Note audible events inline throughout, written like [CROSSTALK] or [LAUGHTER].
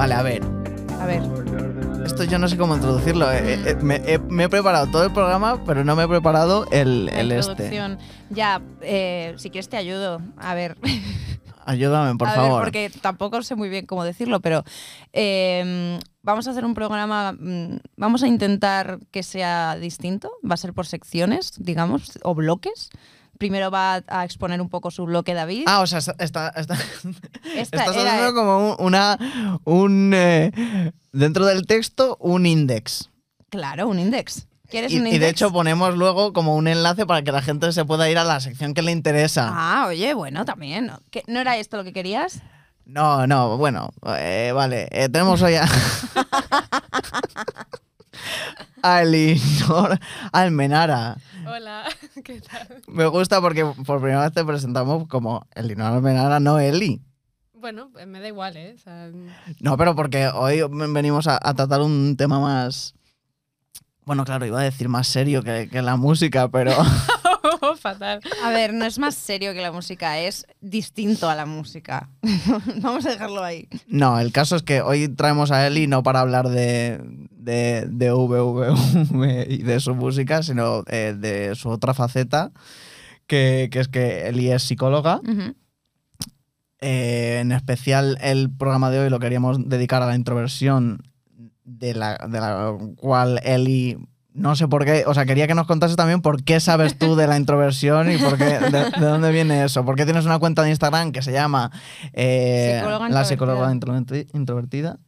Vale, a ver. A ver. Esto yo no sé cómo introducirlo. eh, eh, me, he, me he preparado todo el programa, pero no me he preparado el, el este. Ya, eh, si quieres te ayudo. A ver. [LAUGHS] Ayúdame, por a favor. ver, porque tampoco sé muy bien cómo decirlo, pero eh, vamos a hacer un programa, mm, vamos a intentar que sea distinto, va a ser por secciones, digamos, o bloques. Primero va a exponer un poco su bloque David. Ah, o sea, está, está, está- Esta estás era- haciendo como un- una. Un. eh, dentro del texto, un index. Claro, un index. ¿Quieres Y, un y index? de hecho ponemos luego como un enlace para que la gente se pueda ir a la sección que le interesa. Ah, oye, bueno, también. ¿no? ¿Qué- ¿No era esto lo que querías? No, no, bueno, eh, vale. eh, tenemos hoy a. [LAUGHS] a Elinor Almenara. Hola, [LAUGHS] ¿qué tal? Me gusta porque por primera vez te presentamos como Elinor Almenara, no Eli. Bueno, pues me da igual, ¿eh? O sea, No, pero porque hoy venimos a, a tratar un tema más. Bueno, claro, iba a decir más serio que, que la música, pero. [LAUGHS] [LAUGHS] fatal. A ver, no es más serio que la música, es distinto a la música. [LAUGHS] Vamos a dejarlo ahí. No, el caso es que hoy traemos a Eli no para hablar de, de, de VVV y de su música, sino eh, de su otra faceta, que, que es que Eli es psicóloga. Eh, en especial el programa de hoy lo queríamos dedicar a la introversión, de la, de la cual Eli... No sé por qué, o sea, quería que nos contases también por qué sabes tú de la introversión y por qué, de, de dónde viene eso. ¿Por qué tienes una cuenta de Instagram que se llama eh, Psicóloga La psicóloga introverti- introvertida?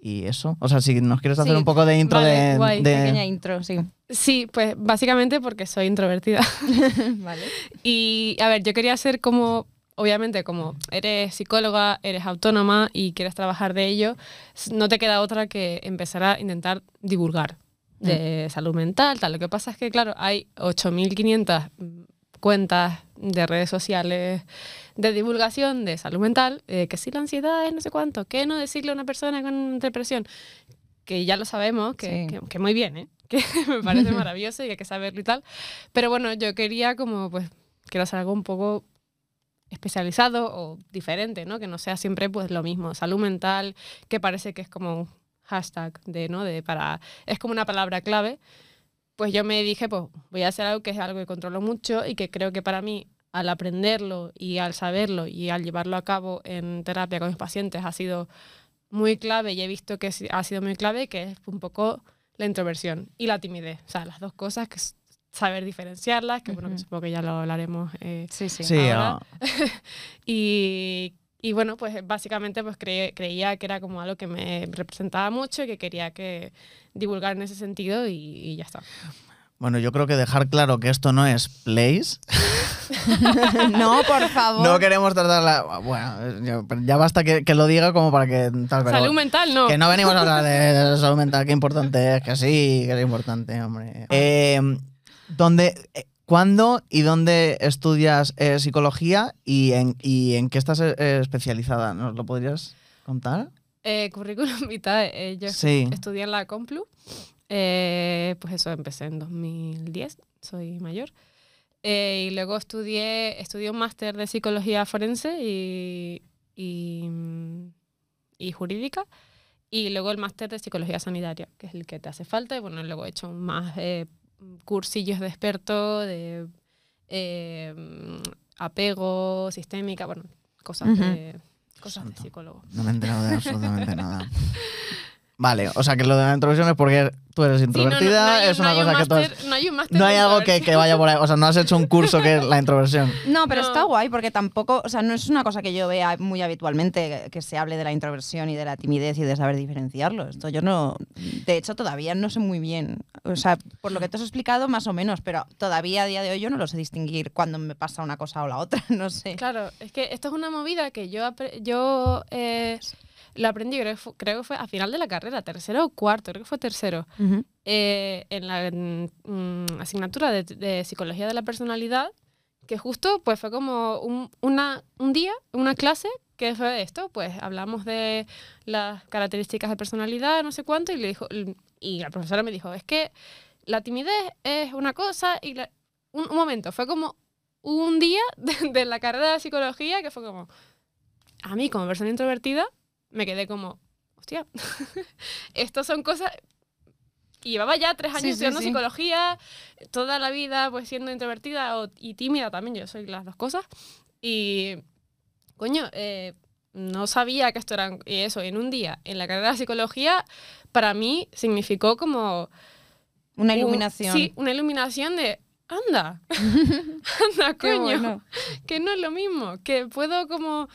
Y eso, o sea, si nos quieres hacer Sí, un poco de intro vale, de, guay, de- Pequeña intro, sí. Sí, pues básicamente porque soy introvertida. [LAUGHS] vale. Y a ver, yo quería ser como, obviamente, como eres psicóloga, eres autónoma y quieres trabajar de ello, no te queda otra que empezar a intentar divulgar de salud mental, tal. Lo que pasa es que, claro, hay 8.500 cuentas de redes sociales de divulgación de salud mental, eh, que si la ansiedad es no sé cuánto, que no decirle a una persona con depresión, que ya lo sabemos, que, Sí. que- que muy bien, ¿eh? [LAUGHS] que me parece maravilloso y hay que saberlo y tal. Pero bueno, yo quería como, pues, quiero hacer algo un poco especializado o diferente, ¿no? Que no sea siempre pues lo mismo. Salud mental, que parece que es como hashtag de, ¿no? De para, es como una palabra clave. Pues yo me dije, pues voy a hacer algo que es algo que controlo mucho y que creo que para mí, al aprenderlo y al saberlo y al llevarlo a cabo en terapia con mis pacientes, ha sido muy clave y he visto que ha sido muy clave, que es un poco la introversión y la timidez. O sea, las dos cosas, que saber diferenciarlas, que bueno, que supongo que ya lo hablaremos eh, Sí, sí. Sí, ahora- ah, [LAUGHS] y, y bueno, pues básicamente pues cre- creía que era como algo que me representaba mucho y que quería que divulgar en ese sentido y, y ya está. bueno, yo creo que dejar claro que esto no es Place. [LAUGHS] no, por favor. No queremos tratar la... Bueno, ya, basta que, que lo diga como para que... Tal, pero- Salud mental, no. Que no venimos a hablar de salud mental, qué importante es, que sí, que es importante, hombre. Eh, ¿dónde, eh, ¿Cuándo y dónde estudias eh, psicología y en, y en qué estás eh, especializada? ¿Nos lo podrías contar? Eh, currículum vitae, eh, yo Sí. estudié en la Complu. eh, pues eso, empecé en 2010, soy mayor. Eh, y luego estudié, estudié un máster de psicología forense y, y, mm, y jurídica. Y luego el máster de psicología sanitaria, que es el que te hace falta. Y bueno, luego he hecho más cursillos de experto, de eh, apego, sistémica, bueno, cosas, Ujú. de, cosas de psicólogo. No me he enterado de absolutamente nada. [LAUGHS] Vale, o sea que lo de la introversión es porque tú eres Sí, no, no, introvertida, no hay- es no una cosa que tú has- máster- No hay un máster No hay algo que, que vaya por ahí, o sea, no has hecho un curso que es la [LAUGHS] introversión. No, pero No. está guay porque tampoco, o sea, no es una cosa que yo vea muy habitualmente que se hable de la introversión y de la timidez y de saber diferenciarlo. Esto yo no, de hecho todavía no sé muy bien, o sea, por lo que te has explicado más o menos, pero todavía a día de hoy yo no lo sé distinguir cuando me pasa una cosa o la otra, [LAUGHS] no sé. Claro, es que esto es una movida que yo, yo eh, lo aprendí, creo que, fue, creo que fue a final de la carrera, tercero o cuarto, creo que fue tercero, Ujú. eh, en la mm, asignatura de, de psicología de la personalidad, que justo pues fue como un, una, un día, una clase que fue esto, pues hablamos de las características de personalidad, no sé cuánto, y le dijo, y la profesora me dijo, es que la timidez es una cosa y la- un, un momento, fue como un día [LAUGHS] de, de la carrera de psicología que fue como, a mí como persona introvertida, me quedé como, hostia, [LAUGHS] estas son cosas... Y llevaba ya tres años Sí, estudiando sí. psicología, toda la vida pues siendo introvertida o- y tímida también, yo soy las dos cosas. Y, coño, eh, no sabía que esto era eso. En un día, en la carrera de psicología, para mí significó como... Una un- iluminación. sí, una iluminación de, anda, [LAUGHS] [LAUGHS] anda, coño bueno. que no es lo mismo, que puedo como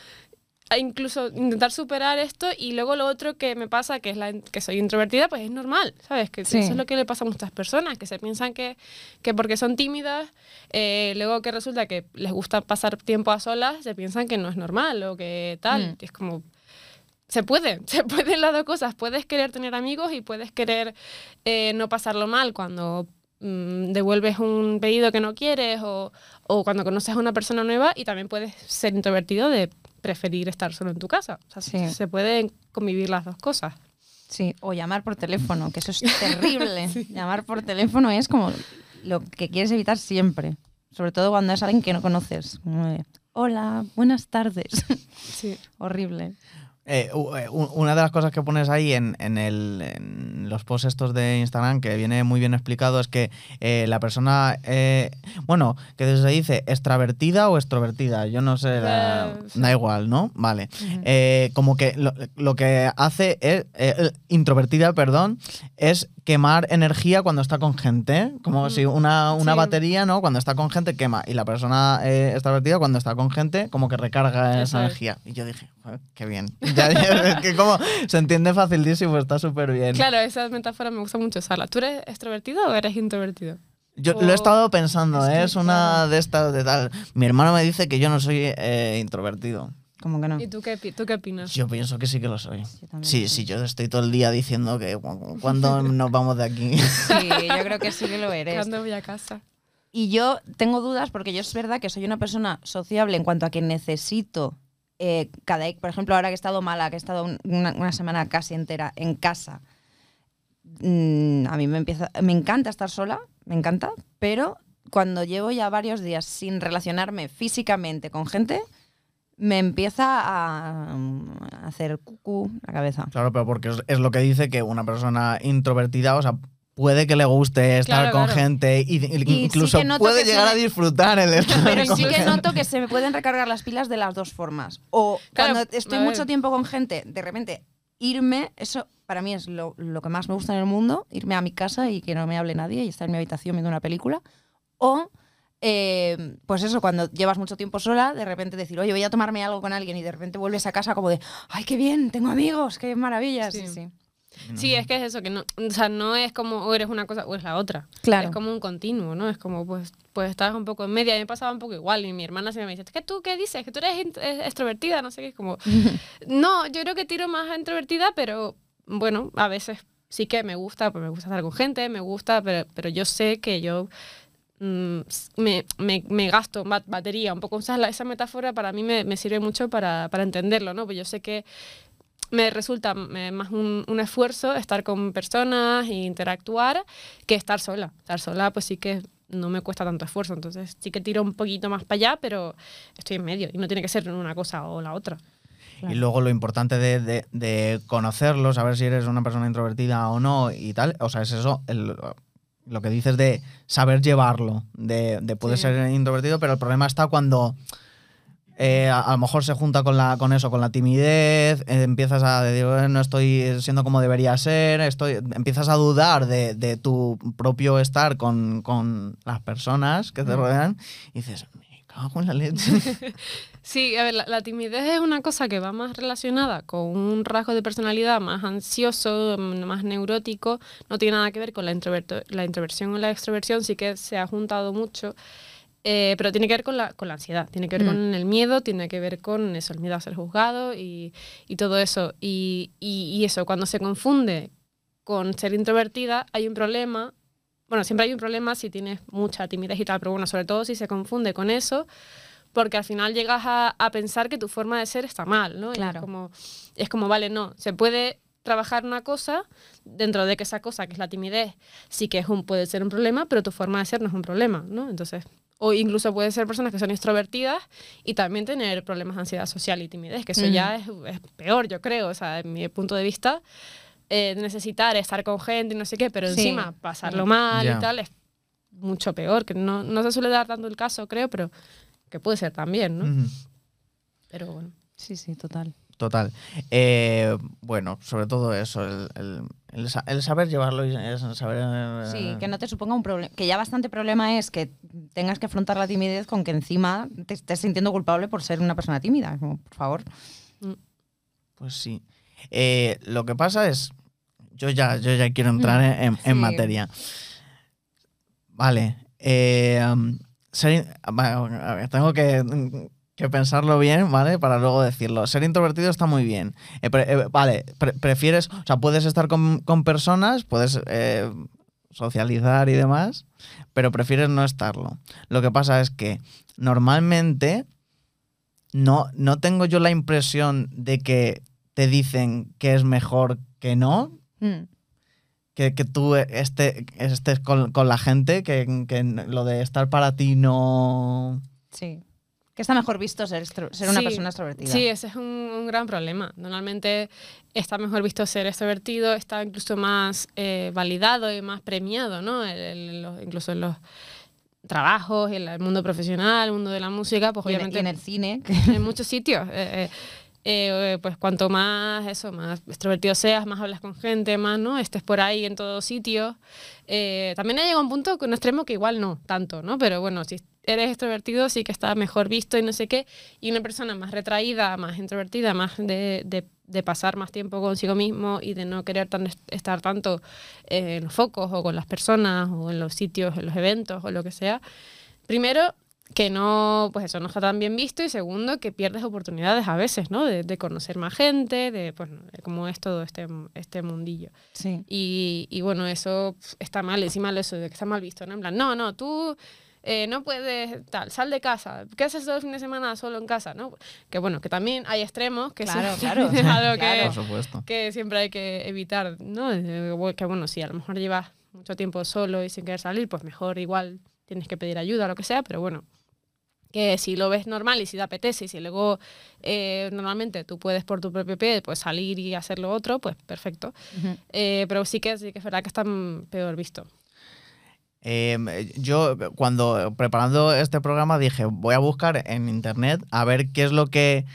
incluso intentar superar esto y luego lo otro que me pasa, que es la, que soy introvertida, pues es normal, ¿sabes? Que Sí. eso es lo que le pasa a muchas personas, que se piensan que, que porque son tímidas, eh, luego que resulta que les gusta pasar tiempo a solas, se piensan que no es normal o que tal. Mm. Y es como... Se puede, [LAUGHS] se pueden las dos cosas. Puedes querer tener amigos y puedes querer eh, no pasarlo mal cuando mm, devuelves un pedido que no quieres o, o cuando conoces a una persona nueva y también puedes ser introvertido de preferir estar solo en tu casa. O sea, Sí. se pueden convivir las dos cosas. Sí, o llamar por teléfono, que eso es [LAUGHS] terrible. Llamar por teléfono es como lo que quieres evitar siempre. Sobre todo cuando es alguien que no conoces. Hola, buenas tardes. Sí. [LAUGHS] Horrible. Eh, eh, una de las cosas que pones ahí en, en el- en los posts estos de Instagram, que viene muy bien explicado, es que eh, la persona, eh, bueno, que se dice extravertida o extrovertida, yo no sé, la- sí. da igual, ¿no? Vale. Eh, como que lo, lo que hace es, introvertida, perdón, es quemar energía cuando está con gente, como si una, una Sí. batería, ¿no? Cuando está con gente quema y la persona eh, extrovertida cuando está con gente como que recarga esa es. energía. Y yo dije, "Joder, qué bien. [LAUGHS] Ya, ya, es que como se entiende facilísimo, está súper bien. Claro, esa metáfora me gusta mucho usarla. ¿Tú eres extrovertido o eres introvertido? Yo lo he estado pensando, es ¿eh? es una de estas de tal. Mi hermano me dice que yo no soy eh, introvertido. Como que no. ¿Y tú qué, tú qué opinas? Yo pienso que sí que lo soy. Yo también Sí, sí, yo estoy todo el día diciendo que cu- cuando [LAUGHS] nos vamos de aquí. Sí, yo creo que sí que lo eres. Cuando voy a casa. Y yo tengo dudas porque yo es verdad que soy una persona sociable en cuanto a que necesito eh, por ejemplo, ahora que he estado mala, que he estado un- una, semana casi entera en casa, mm, a mí me empieza, me encanta estar sola, me encanta, pero cuando llevo ya varios días sin relacionarme físicamente con gente, me empieza a, hacer cucú la cabeza. Claro, pero porque es lo que dice que una persona introvertida, o sea, puede que le guste estar Claro, con claro. gente y, incluso puede se llegar a disfrutar el estar Pero con sí que gente. noto que se me pueden recargar las pilas de las dos formas. O Claro, cuando estoy mucho tiempo con gente, de repente irme, eso para mí es lo, lo que más me gusta en el mundo, irme a mi casa y que no me hable nadie y estar en mi habitación viendo una película. O, eh, pues eso, cuando llevas mucho tiempo sola, de repente decir, oye, voy a tomarme algo con alguien y de repente vuelves a casa como de, ay, qué bien, tengo amigos, qué maravilla. Sí, Sí. sí. Sí, es que es eso, que no, o sea, no es como o eres una cosa o es la otra. Claro. Es como un continuo, ¿no? Es como, pues, pues estás un poco en media. A mí me pasaba un poco igual. Y mi hermana siempre me dice, ¿qué tú qué dices? Que tú eres extrovertida, no sé qué. Es como, [LAUGHS] no, yo creo que tiro más a introvertida, pero bueno, a veces sí que me gusta, pues me gusta estar con gente, me gusta, pero, pero yo sé que yo mm, s- me, me, me gasto ba- batería. Un poco usar la- esa metáfora para mí me, me sirve mucho para, para entenderlo, ¿no? Pues yo sé que me resulta eh, más un, un esfuerzo estar con personas e interactuar que estar sola. Estar sola, pues sí que no me cuesta tanto esfuerzo. Entonces sí que tiro un poquito más para allá, pero estoy en medio y no tiene que ser una cosa o la otra. Y luego lo importante de, de, de conocerlo, saber si eres una persona introvertida o no y tal, o sea, es eso, el- lo que dices de saber llevarlo, de, de Sí. ser introvertido, pero el problema está cuando eh, a, a lo mejor se junta con, la, con eso, con la timidez, eh, empiezas a decir, "Eh, no estoy siendo como debería ser, estoy, empiezas a dudar de, de tu propio estar con, con las personas que te Mm. rodean y dices, me cago en la leche. [LAUGHS] Sí, a ver, la, la timidez es una cosa que va más relacionada con un rasgo de personalidad más ansioso, más neurótico. No tiene nada que ver con la, la introversión o la extroversión, sí que se ha juntado mucho. Eh, pero tiene que ver con la, con la ansiedad, tiene que ver Mm. con el miedo, tiene que ver con eso, el miedo a ser juzgado y, y todo eso. Y, y- y eso, cuando se confunde con ser introvertida, hay un problema. Bueno, siempre hay un problema si tienes mucha timidez y tal, pero bueno, sobre todo si se confunde con eso, porque al final llegas a, a pensar que tu forma de ser está mal, ¿no? Claro. es como, es como, vale, no, se puede trabajar una cosa dentro de que esa cosa, que es la timidez, sí que es un, puede ser un problema, pero tu forma de ser no es un problema, ¿no? Entonces, O incluso puede ser personas que son extrovertidas y también tener problemas de ansiedad social y timidez, que eso Ujú. ya es, es peor, yo creo, o sea, en mi punto de vista, eh, necesitar estar con gente y no sé qué, pero Sí. encima pasarlo mal y tal es mucho peor, que no, no se suele dar tanto el caso, creo, pero que puede ser también, ¿no? Pero bueno. Sí, sí, total. Total. Eh, bueno, sobre todo eso, el, el- el sa- el saber llevarlo y el saber... eh, Sí, que no te suponga un problema. Que ya bastante problema es que tengas que afrontar la timidez con que encima te estés sintiendo culpable por ser una persona tímida. Como, por favor. Pues sí. Eh, lo que pasa es, yo ya, yo ya quiero entrar en, en- materia. Vale. eh, um, ser- a ver, tengo que, que pensarlo bien, ¿vale? Para luego decirlo. Ser introvertido está muy bien. Eh, pre- eh, vale, pre- prefieres, o sea, puedes estar con, con personas, puedes eh, socializar y demás, pero prefieres no estarlo. Lo que pasa es que normalmente no, no tengo yo la impresión de que te dicen que es mejor que no, Mm. que, que tú este, estés con, con la gente, que, que lo de estar para ti no... Sí. Que está mejor visto ser, ser una Sí, persona extrovertida. Sí, ese es un, un gran problema. Normalmente está mejor visto ser extrovertido, está incluso más eh, validado y más premiado, ¿no? El- el- los- incluso en los trabajos, en el mundo profesional, el mundo de la música, pues Y en, obviamente y en el cine. [LAUGHS] en muchos sitios. eh, eh, pues cuanto más eso, más extrovertido seas, más hablas con gente, más no estés por ahí en todos sitios. Eh, también ha llegado un punto con un extremo que igual no tanto, ¿no? Pero bueno, si eres extrovertido sí que está mejor visto y no sé qué. Y una persona más retraída, más introvertida, más de, de- de pasar más tiempo consigo mismo y de no querer tan- estar tanto eh, en los focos o con las personas o en los sitios, en los eventos o lo que sea. Primero, que no, pues eso, no está tan bien visto y segundo, que pierdes oportunidades a veces, ¿no? De, de conocer más gente, de, pues, de cómo es todo este, este mundillo. Sí. Y, y bueno, eso está mal, encima eso de que está mal visto, ¿no? En plan, no, no, tú eh, no puedes, tal, sal de casa, ¿qué haces todo el fin de semana solo en casa, no? Que bueno, que también hay extremos, que Claro, claro, [LAUGHS] es algo claro. Que, que siempre hay que evitar, ¿no? Eh, Que bueno, si a lo mejor llevas mucho tiempo solo y sin querer salir, pues mejor igual tienes que pedir ayuda o lo que sea, pero bueno, que si lo ves normal y si te apetece y si luego eh, normalmente tú puedes por tu propio pie pues salir y hacer lo otro, pues perfecto. Ujú. Eh, pero sí que, sí que es verdad que está peor visto. Eh, yo cuando preparando este programa dije, voy a buscar en internet a ver qué es lo que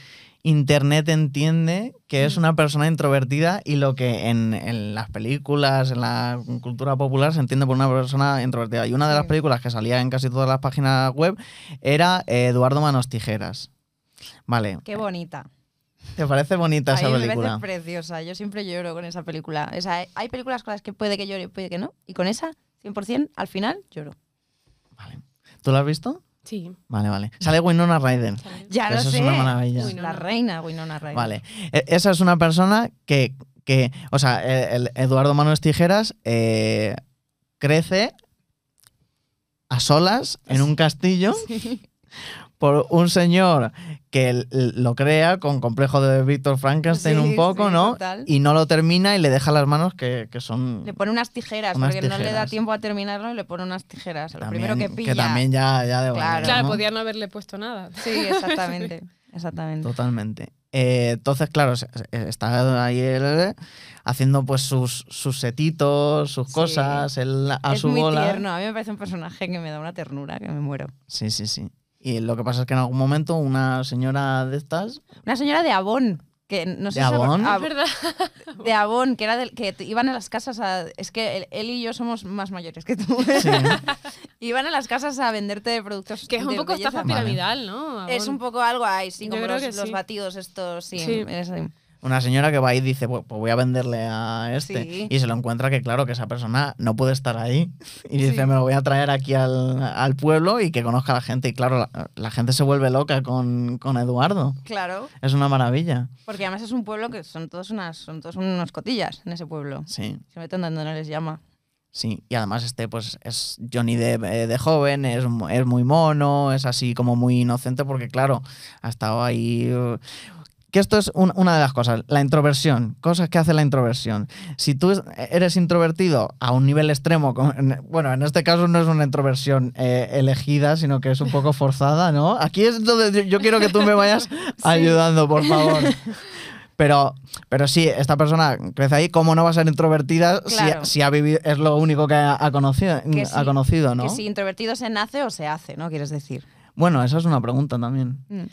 internet entiende que es una persona introvertida y lo que en, en las películas, en la cultura popular se entiende por una persona introvertida. Y una de las películas que salía en casi todas las páginas web era eh, Eduardo Manos Tijeras. Vale, Qué bonita. ¿te parece bonita esa me película? parece preciosa. Yo siempre lloro con esa película. O sea, hay películas con las que puede que llore y puede que no. Y con esa, 100%, al final lloro. Vale. ¿Tú la has visto? Sí. Vale, vale. Sale Winona Ryder. Ya Eso lo es sé. una maravilla. Winona. La reina Winona Ryder. Vale. E- Esa es una persona que, que o sea, el, el Eduardo Manos Tijeras eh, crece a solas en un castillo [LAUGHS] por un señor que lo crea con complejo de Víctor Frankenstein Sí, un poco, sí, ¿no? total. Y no lo termina y le deja las manos que, que son... Le pone unas tijeras, Unas porque no le da tiempo a terminarlo y le pone unas tijeras. Lo también- primero que pilla. también ya, ya de Claro. Claro, ¿no? podía no haberle puesto nada. Sí, [LAUGHS] exactamente. exactamente. Totalmente. Eh, entonces, claro, está ahí él haciendo pues sus, sus setitos, sus Sí. cosas, él a es su muy bola. tierno. A mí me parece un personaje que me da una ternura, que me muero. Sí, sí, sí. Y lo que pasa es que en algún momento una señora de estas, Una señora de Avon. Que no sé ¿De Avon? Verdad. de Avon, que era del, que iban a las casas a. Es que él, y yo somos más mayores que tú. sí, [LAUGHS] iban a las casas a venderte productos. Que es un de poco estafa Vale. piramidal, ¿no? Es un poco algo ahí, sí, como los, que los sí. batidos estos, sí. Sí. es- una señora que va y dice, pues, voy a venderle a este. Sí. Y se lo encuentra que, claro, que esa persona no puede estar ahí. Y dice, Sí. me lo voy a traer aquí al, al pueblo y que conozca a la gente. Y claro, la, la gente se vuelve loca con, con Eduardo. Claro, Es una maravilla. porque además es un pueblo que son todos unas, son todos unos cotillas en ese pueblo. Sí. Se meten donde no les llama. Sí, y además este pues es Johnny Depp eh, de joven, es, es muy mono, es así como muy inocente porque claro, ha estado ahí... uh, que esto es un- una de las cosas, la introversión, cosas que hace la introversión. Si tú es- eres introvertido a un nivel extremo, bueno, en este caso no es una introversión eh, elegida, sino que es un poco forzada, ¿no? Aquí es donde yo- quiero que tú me vayas [LAUGHS] ayudando, por favor. [LAUGHS] Pero, pero sí, esta persona crece ahí, ¿cómo no va a ser introvertida si- Claro. si, ha vivido, es lo único que ha, ha conocido, Que ha conocido, ¿no? Que si introvertido se nace o se hace, ¿no? Quieres decir. Bueno, esa es una pregunta también. Mm.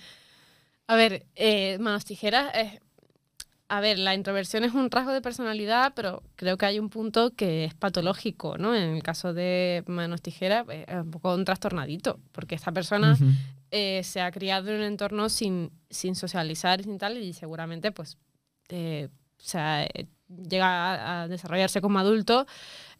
A ver, eh, manos tijeras es... A ver, la introversión es un rasgo de personalidad, pero creo que hay un punto que es patológico, ¿no? En el caso de manos tijeras, eh, es un poco un trastornadito, porque esta persona eh, se ha criado en un entorno sin, sin socializar y sin tal, y seguramente pues eh, o sea, eh, llega a desarrollarse como adulto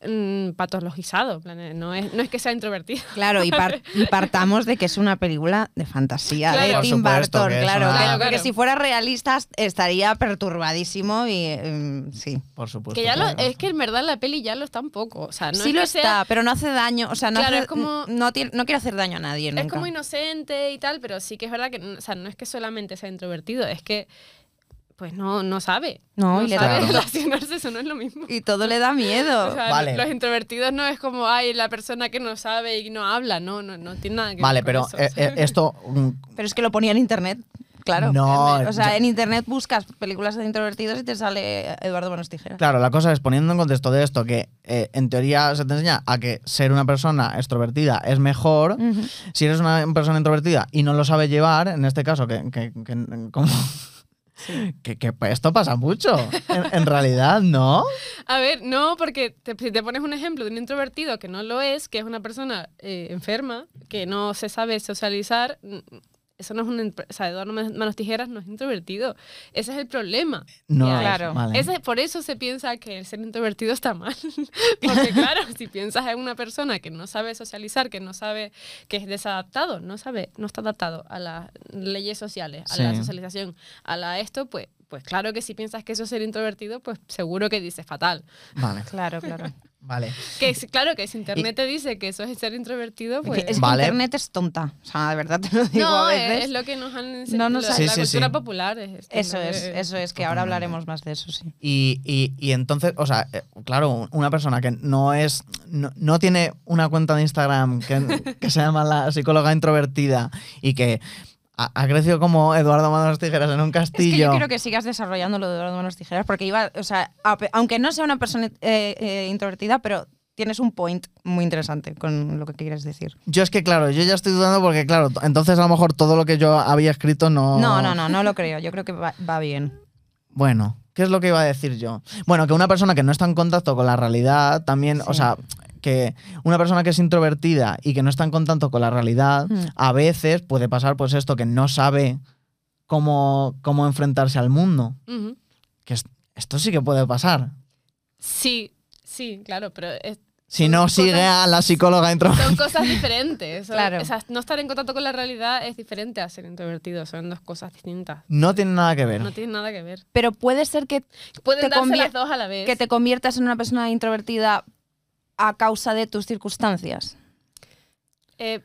mm, patologizado. No es, no es que sea introvertido. Claro, y, par- y partamos de que es una película de fantasía Claro. de Tim supuesto Burton, que es claro, una- que- Claro, porque si fuera realista estaría perturbadísimo y mm, sí. Por supuesto. Que ya lo, claro. es que en verdad la peli ya lo está un poco. O sea, no sí es lo que está, sea- pero no hace daño, o sea, no, Claro, hace- es como- no, tiene- no quiere hacer daño a nadie nunca. Es como inocente y tal, pero sí que es verdad que o sea, no es que solamente sea introvertido, es que pues no, no sabe. No, y le sabe da- Claro. relacionarse, eso no es lo mismo. y todo le da miedo. [LAUGHS] O sea, Vale. Los introvertidos no es como, ay, la persona que no sabe y no habla, no, no, no tiene nada que Vale, ver con pero eso. eh, eh, esto. mm, Pero es que lo ponía en internet, claro. No, o sea, en internet buscas películas de introvertidos y te sale Eduardo Manos Tijeras. Claro, la cosa es poniendo en contexto de esto que eh, en teoría se te enseña a que ser una persona extrovertida es mejor. Si eres una persona introvertida y no lo sabe llevar, en este caso, que, que, que- como- que- que esto pasa mucho, en, en realidad, ¿no? [LAUGHS] A ver, no, porque te- si te pones un ejemplo de un introvertido que no lo es, que es una persona eh, enferma, que no se sabe socializar, eso no es un... O sea, Eduardo Man- Manos Tijeras no es introvertido. Ese es el problema. No, claro. vale. Ese- por eso se piensa que el ser introvertido está mal. [LAUGHS] Porque claro, si piensas en una persona que no sabe socializar, que no sabe, que es desadaptado, no sabe, no está adaptado a las leyes sociales, a la socialización, a la esto, pues, pues claro que si piensas que eso es ser introvertido, pues seguro que dices fatal. Vale, Claro, claro. Vale. Que claro que si internet te dice que eso es ser introvertido, pues es que Vale. internet es tonta. O sea, de verdad te lo digo no, a es, veces. es lo que nos han No enseñado. nos la, la Sí, sí, cultura sí. popular. es esto, Eso es, eso es, que ahora hablaremos más de eso, sí. Y, y- y entonces, o sea, eh, claro, una persona que no es, no, no tiene una cuenta de Instagram que, que se llama la psicóloga introvertida y que ha, crecido como Eduardo Manos Tijeras en un Es que castillo. yo quiero que sigas desarrollando lo de Eduardo Manos Tijeras, porque iba, o sea, a aunque no sea una persona eh, eh, introvertida, pero tienes un point muy interesante con lo que quieres decir. Yo es que, claro, yo ya estoy dudando porque, claro, entonces a lo mejor todo lo que yo había escrito no... No, no, no, no lo creo. Yo creo que va, va bien. Bueno, ¿qué es lo que iba a decir yo? Bueno, que una persona que no está en contacto con la realidad también, o sea, que una persona que es introvertida y que no está en contacto con la realidad, Mm. a veces puede pasar pues esto, que no sabe cómo, cómo enfrentarse al mundo. Que es- esto sí que puede pasar. Sí, sí, claro, pero es- Si no cosas- sigue a la psicóloga introvertida. son cosas diferentes. [LAUGHS] son- Claro. o sea, no estar en contacto con la realidad es diferente a ser introvertido. Son dos cosas distintas. No tiene nada que ver. No tienen nada que ver. Pero puede ser que, Pueden Te darse las dos a la vez. que te conviertas en una persona introvertida a causa de tus circunstancias. Eh,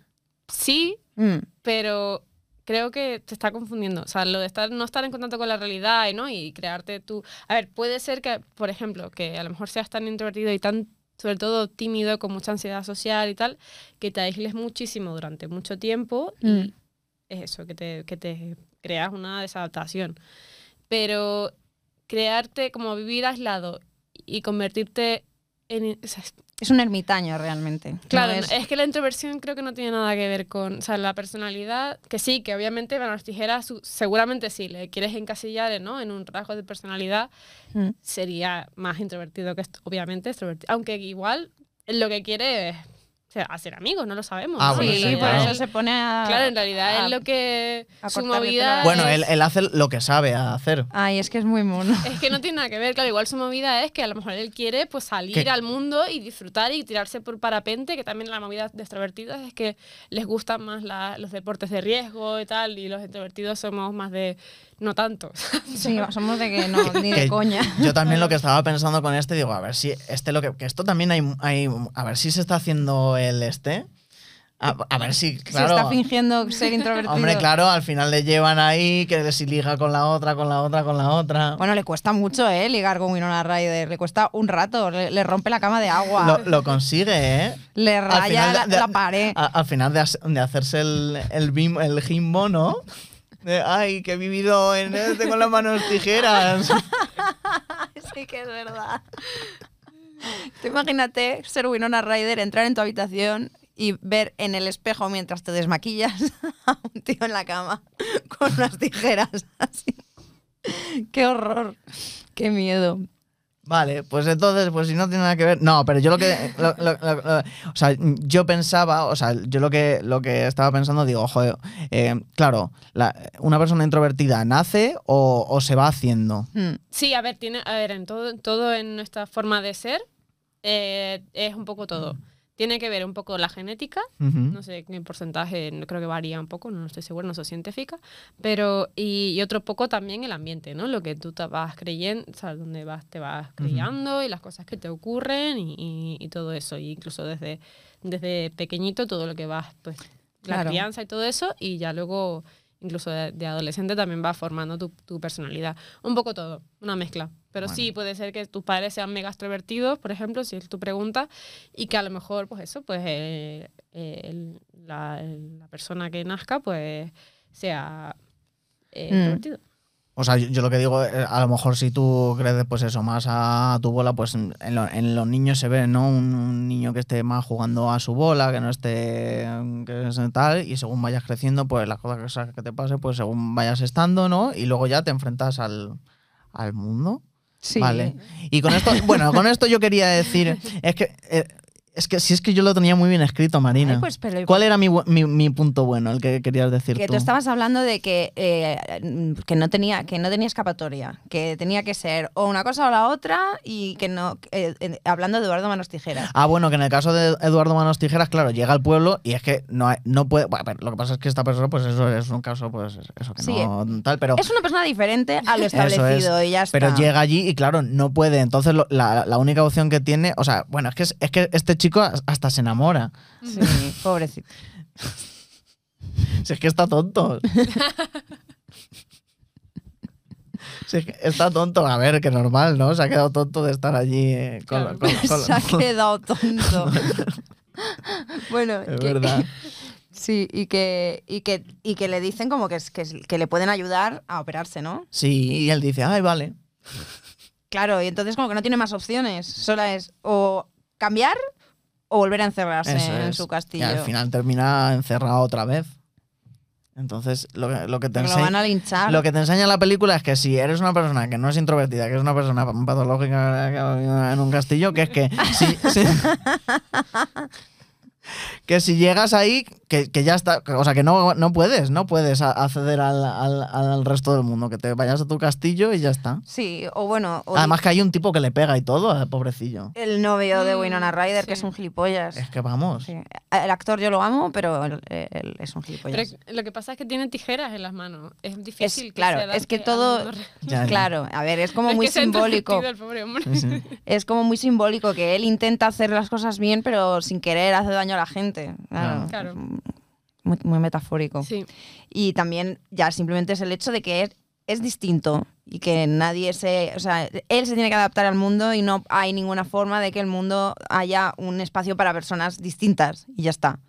sí, Mm. pero creo que te está confundiendo. O sea, lo de estar, no estar en contacto con la realidad y, ¿no? y crearte tú. A ver, puede ser que, por ejemplo, que a lo mejor seas tan introvertido y tan, sobre todo, tímido, con mucha ansiedad social y tal, que te aísles muchísimo durante mucho tiempo y Mm. es eso, que te, que te creas una desadaptación. Pero crearte, como vivir aislado y convertirte en... o sea, Es un ermitaño realmente. No Claro, es- es... que la introversión creo que no tiene nada que ver con, o sea, la personalidad, que sí, que obviamente van las tijeras, seguramente sí, le quieres encasillar ¿no? en un rasgo de personalidad, Mm. sería más introvertido que esto, obviamente extrovertido, aunque igual lo que quiere es o sea, hacer amigos, no lo sabemos. Ah, ¿no? bueno, En sí, sí, por eso se pone a... Claro, en realidad a- es lo que a su movida Bueno, es- él, él hace lo que sabe hacer. Ay, es que es muy mono. Es que no tiene nada que ver, claro, igual su movida es que a lo mejor él quiere pues salir ¿Qué? al mundo y disfrutar y tirarse por parapente, que también la movida de extrovertidos es que les gustan más la- los deportes de riesgo y tal, y los introvertidos somos más de no tanto. [LAUGHS] Sí, somos de que no, [LAUGHS] ni de Que coña. Yo también lo que estaba pensando con este, digo, a ver si este lo que, que esto también hay, hay, a ver si se está haciendo el este. A, a ver si, Se claro. está fingiendo ser introvertido. Hombre, claro, al final le llevan ahí, que si liga con la otra, con la otra, con la otra. Bueno, le cuesta mucho, ¿eh? Ligar con Winona Ryder. Le cuesta un rato. Le, le rompe la cama de agua. Lo, lo consigue, ¿eh? le raya la, de- la pared. a- al final de, de hacerse el, el, bim- el jimbo, ¿no? De, ay, que he vivido en este con las manos tijeras. [LAUGHS] Sí que es verdad. Tú imagínate ser Winona Ryder, entrar en tu habitación y ver en el espejo mientras te desmaquillas [LAUGHS] a un tío en la cama con unas tijeras [LAUGHS] así. Qué horror. Qué miedo. Vale, pues entonces, pues si no tiene nada que ver. No, pero yo lo que. lo- lo- lo- lo- o sea, yo pensaba, o sea, yo lo que, lo que estaba pensando, digo, joder, eh, claro, la- una persona introvertida nace o, o se va haciendo. Hmm. Sí, a ver, tiene, a ver, en todo, todo en nuestra forma de ser eh, es un poco todo. Tiene que ver un poco la genética, no sé qué porcentaje, no- creo que varía un poco, no estoy segura, no soy científica, pero y, y otro poco también el ambiente, ¿no? Lo que tú te vas creyendo, o sea, donde vas, te vas criando y las cosas que te ocurren y, y- y todo eso, y incluso desde, desde pequeñito todo lo que vas, pues, la Claro. crianza y todo eso, y ya luego, incluso de, de adolescente también vas formando tu, tu personalidad. Un poco todo, una mezcla. Pero sí, puede ser que tus padres sean mega extrovertidos, por ejemplo, si es tu pregunta, y que a lo mejor, pues eso, pues eh, eh, el- la, el- la persona que nazca, pues sea eh, Mm. introvertido. O sea, yo, yo lo que digo, eh, a lo mejor si tú creces, pues eso, más a tu bola, pues en, lo- en los niños se ve, ¿no? Un, un niño que esté más jugando a su bola, que no esté que es tal, y según vayas creciendo, pues las cosas que te pase, pues según vayas estando, ¿no? Y luego ya te enfrentas al, al mundo. Sí. Vale. Y con esto, bueno, con esto yo quería decir, es que, eh, es que si es que yo lo tenía muy bien escrito, Marina. Ay, pues, pero- ¿Cuál era mi, mi, mi punto bueno, el que querías decir Que tú? tú estabas hablando de que, eh, que, no tenía, que no tenía escapatoria, que tenía que ser o una cosa o la otra y que no. eh, eh, hablando de Eduardo Manos Tijeras. Ah, bueno, que en el caso de Eduardo Manos Tijeras, claro, llega al pueblo y es que no, hay- no puede. Bueno, pero lo que pasa es que esta persona, pues eso es un caso, pues eso que Sí, no tal, pero. Es una persona diferente a lo [LAUGHS] Eso es, establecido y ya está. Pero llega allí y claro, no puede. Entonces lo- la, la única opción que tiene, o sea, bueno, es que, es, es que este chico hasta se enamora. Sí, pobrecito. [LAUGHS] Si es que está tonto. [LAUGHS] Si es que está tonto, a ver, que normal, ¿no? Se ha quedado tonto de estar allí eh, con, Claro. con- con- [LAUGHS] Se ha quedado tonto. bueno, Es que- verdad. sí, y que, y que, y que le dicen como que, es- que, que le pueden ayudar a operarse, ¿no? Sí, y él dice, ay, vale. Claro, y entonces como que no tiene más opciones. Solo es o cambiar o volver a encerrarse Eso en es. su Y castillo. al final termina encerrado otra vez. Entonces, lo que, lo que te Porque lo enseña- van a linchar. Lo que te enseña la película es que si eres una persona que no es introvertida, que es una persona patológica en un castillo, que es que [LAUGHS] si, si- que si llegas ahí, que, que ya está, o sea, que no, no puedes, no puedes acceder al, al- al resto del mundo, que te vayas a tu castillo y ya está. Sí, o bueno, o Además que hay un tipo que le pega y todo, al pobrecillo. el novio de Mm, Winona Ryder, que es un gilipollas. Es que vamos. Sí. El actor yo lo amo, pero él, él es un Pero gilipollas. lo que pasa es que tiene tijeras en las manos. Es Es, difícil. que claro, se es que todo... Ya, ya. Claro, a ver, es como Es muy simbólico. introvertido el pobre hombre. Sí, sí. Es como muy simbólico que él intenta hacer las cosas bien, pero sin querer hace daño a la gente. Claro. Claro. Muy, muy metafórico. Sí. Y también ya simplemente es el hecho de que es, es distinto y que nadie se... O sea, él se tiene que adaptar al mundo y no hay ninguna forma de que el mundo haya un espacio para personas distintas y ya está.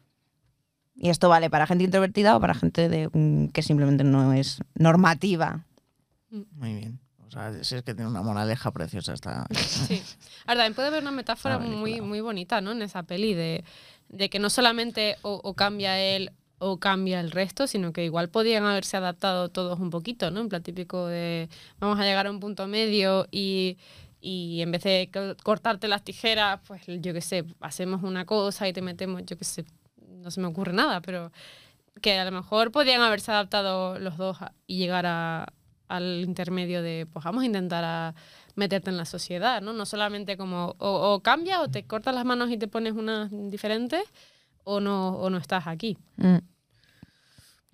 Y esto vale para gente introvertida o para gente de, mm, que simplemente no es normativa. Muy bien. O sea, si es que tiene una moraleja preciosa esta. Sí. Ahora, también puede haber una metáfora La muy, muy bonita, ¿no? En esa peli de, de que no solamente o, cambia él o cambia el resto, sino que igual podían haberse adaptado todos un poquito, ¿no? En plan típico de vamos a llegar a un punto medio y, y en vez de co- cortarte las tijeras, pues yo qué sé, hacemos una cosa y te metemos, yo qué sé, no se me ocurre nada, pero que a lo mejor podían haberse adaptado los dos y llegar a- al intermedio de, pues vamos a intentar meterte en la sociedad, ¿no? No solamente como o, o cambia o te cortas las manos y te pones unas diferentes o no, o no estás aquí. Mm.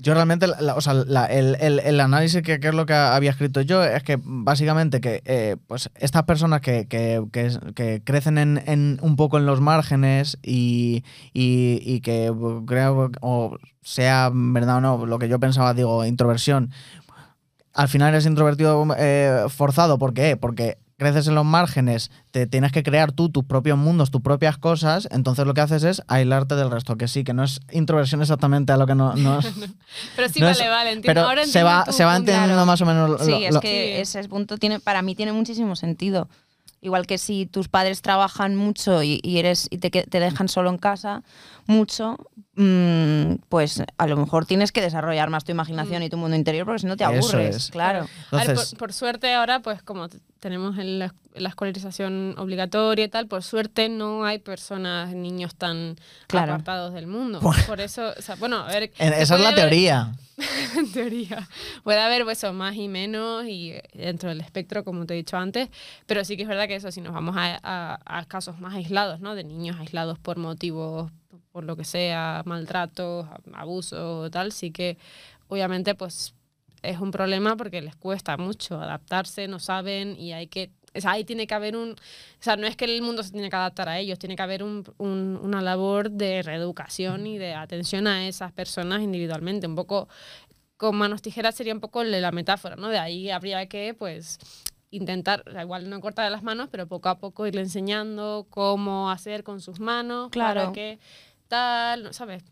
Yo realmente, la- la- o sea, la- el, el- el análisis que, que es lo que había escrito yo es que básicamente que eh, pues estas personas que, que- que- que crecen en, en un poco en los márgenes y, y- y que creo, o sea verdad o no, lo que yo pensaba, digo, introversión, al final eres introvertido eh, forzado. ¿Por qué? Porque creces en los márgenes, te tienes que crear tú tus propios mundos, tus propias cosas, entonces lo que haces es aislarte del resto, que sí, que no es introversión exactamente a lo que no, no es- [LAUGHS] Pero sí, No vale, es- vale, entiendo. pero Ahora se entiendo va, se va entendiendo Claro. más o menos lo- Sí, lo- es lo- que Sí. ese punto tiene, para mí tiene muchísimo sentido. Igual que si tus padres trabajan mucho y, y eres y te, que- te dejan solo en casa mucho, pues a lo mejor tienes que desarrollar más tu imaginación y tu mundo interior porque si no te Eso aburres. es. Claro. A ver, Entonces- por, por suerte ahora, pues como tenemos el- la, la escolarización obligatoria y tal, por suerte no hay personas, niños tan Claro. apartados del mundo. Bueno. Por eso, o sea, bueno, a ver... [LAUGHS] Esa es la teoría. [LAUGHS] en teoría. Puede haber pues, eso, más y menos y eh, dentro del espectro, como te he dicho antes, pero sí que es verdad que eso, si nos vamos a, a- a casos más aislados, ¿no? De niños aislados por motivos, por lo que sea, maltratos, abusos, tal, sí que obviamente pues es un problema porque les cuesta mucho adaptarse, no saben y hay que... O sea, ahí tiene que haber un... O sea, no es que el mundo se tiene que adaptar a ellos, tiene que haber un- un- una labor de reeducación y de atención a esas personas individualmente. Un poco con manos tijeras sería un poco la metáfora, ¿no? De ahí habría que, pues, intentar, o sea, igual no cortar las manos, pero poco a poco irle enseñando cómo hacer con sus manos, Claro. para que tal, ¿no? ¿sabes?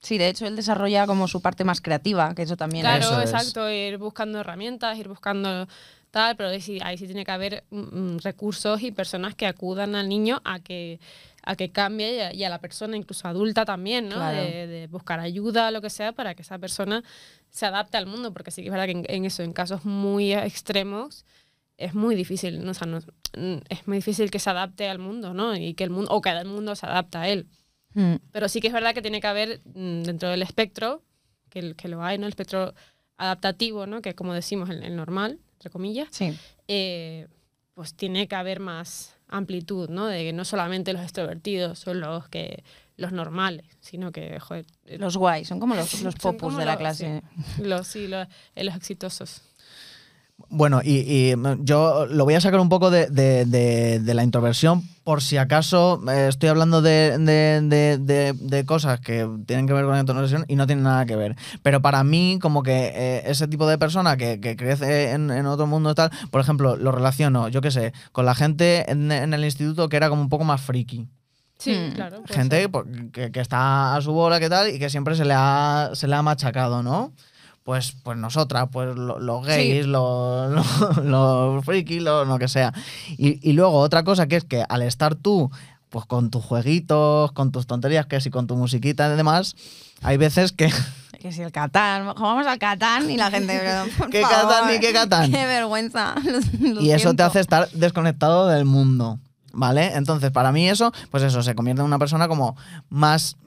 Sí, de hecho él desarrolla como su parte más creativa, que eso también Claro, Eso es. exacto, ir buscando herramientas, ir buscando tal, pero ahí sí, ahí sí tiene que haber mm, mm, recursos y personas que acudan al niño a que a que cambie y a, y a la persona, incluso adulta también, ¿no? Claro. De, de buscar ayuda, lo que sea, para que esa persona se adapte al mundo, porque sí que es verdad que en, en eso, en casos muy extremos, es muy difícil, ¿no? O sea, no- mm, es muy difícil que se adapte al mundo, ¿no? Y que el mundo, o que el mundo se adapta a él. Mm. Pero sí que es verdad que tiene que haber mm, dentro del espectro, que, que lo hay, ¿no? El espectro adaptativo, ¿no? Que es como decimos el, el normal, entre comillas, Sí. eh, pues tiene que haber más amplitud, ¿no? De que no solamente los extrovertidos son los que los normales, sino que, joder, eh, Los guays, son como los, [LAUGHS] los popus de la clase. los, sí, los, eh, los exitosos. Bueno, y, y, mm, yo lo voy a sacar un poco de, de- de- de la introversión por si acaso eh, estoy hablando de, de- de- de- de cosas que tienen que ver con la introversión y no tienen nada que ver. Pero para mí, como que eh, ese tipo de persona que, que crece en, en otro mundo y tal, por ejemplo, lo relaciono, yo qué sé, con la gente en, en el instituto que era como un poco más friki. Sí, Mm. claro. Gente que, que está a su bola, que tal, y que siempre se le ha, se le ha machacado, ¿no? Pues, pues nosotras, pues lo- los gays, [LAUGHS] los, frikis, lo, lo que sea. Y, y luego otra cosa que es que al estar tú, pues con tus jueguitos, con tus tonterías, que si con tu musiquita y demás, hay veces que... [LAUGHS] Que si el Catán, jugamos al Catán y la gente. ¿Qué favor, Catán ni qué Catán? [LAUGHS] Qué vergüenza. lo- lo y eso te hace estar desconectado del mundo, ¿vale? Entonces, para mí eso, pues eso, se convierte en una persona como más...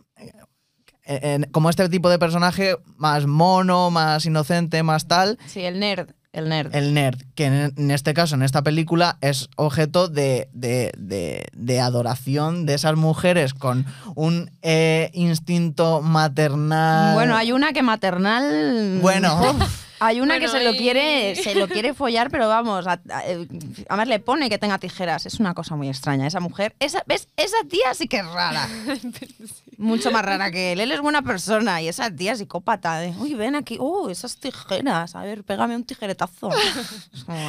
en- como este tipo de personaje más mono, más inocente, más tal, Sí, el nerd. El nerd. el nerd, que en, en este caso, en esta película, es objeto de, de- de- de adoración de esas mujeres con un eh, instinto maternal. Bueno, hay una que maternal. Bueno. Hay una Bueno, que se lo y- quiere, [LAUGHS] se lo quiere follar, pero vamos, a- a- eh, además le pone que tenga tijeras. Es una cosa muy extraña. Esa mujer, esa, ¿ves? Esa tía sí que es rara. [LAUGHS] Mucho más rara que él. Él es buena persona y esa tía psicópata. De, Uy, ven aquí. Uh, esas tijeras. A ver, pégame un tijeretazo.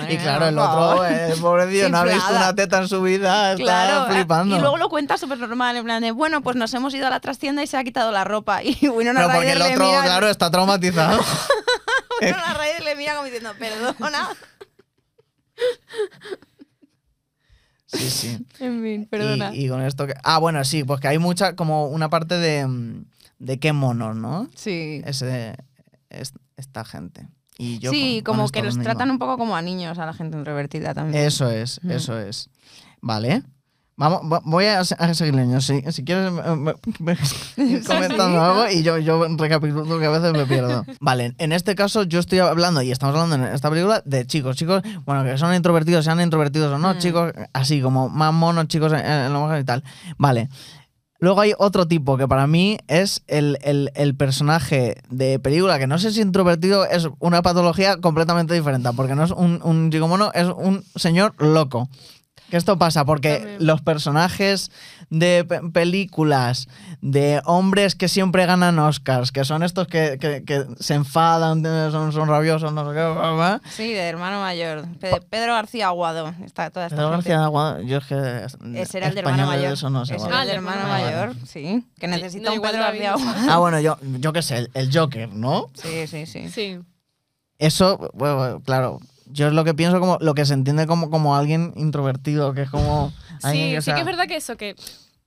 Y eh, claro, el otro, eh, pobrecillo, no ha visto una teta en su vida, está Claro, flipando. y luego lo cuenta súper normal, en plan de, bueno, pues nos hemos ido a la trastienda y se ha quitado la ropa. [LAUGHS] Y Winona Pero porque el otro, mira, claro, está traumatizado. [LAUGHS] Winona Ryder le mira como diciendo, perdona. sí, sí. En fin, perdona. y con esto que... Ah, bueno, sí, pues que hay mucha, como una parte de, de qué monos, ¿no? sí. Ese, es- esta gente. Y yo sí, con- como que los mismo. tratan un poco como a niños, a la gente introvertida también. Eso es, Mm. eso es. Vale. Vamos, va- voy a, seguir leyendo. Si, si quieres, me- me- me- [LAUGHS] comentando algo y yo, yo recapitulo que a veces me pierdo. Vale, en este caso yo estoy hablando, y estamos hablando en esta película, de chicos. Chicos, bueno, que son introvertidos, sean introvertidos o no, Mm. chicos así como más monos, chicos en, en lo mejor y tal. Vale. Luego hay otro tipo que para mí es el, el- el personaje de película que no sé si introvertido es una patología completamente diferente, porque no es un, un chicomono, es un señor loco. Que esto pasa porque También. los personajes de pe- películas de hombres que siempre ganan Oscars, que son estos que, que- que se enfadan, son, son rabiosos, no sé qué, bla, bla, Sí, de hermano mayor. Pe- Pedro García Aguado. Está toda esta Pedro gente. García Aguado, yo es que. Ese era el de hermano mayor. Eso no sé es. el de Ah, hermano mayor, sí. Que no, necesita un Pedro García. Aguado. Ah, bueno, yo, yo qué sé, el, el Joker, ¿no? Sí, sí, sí. Sí. Eso, bueno, claro, yo es lo que pienso como lo que se entiende como, como alguien introvertido, que es como. Sí, que sí sea- que es verdad que eso, que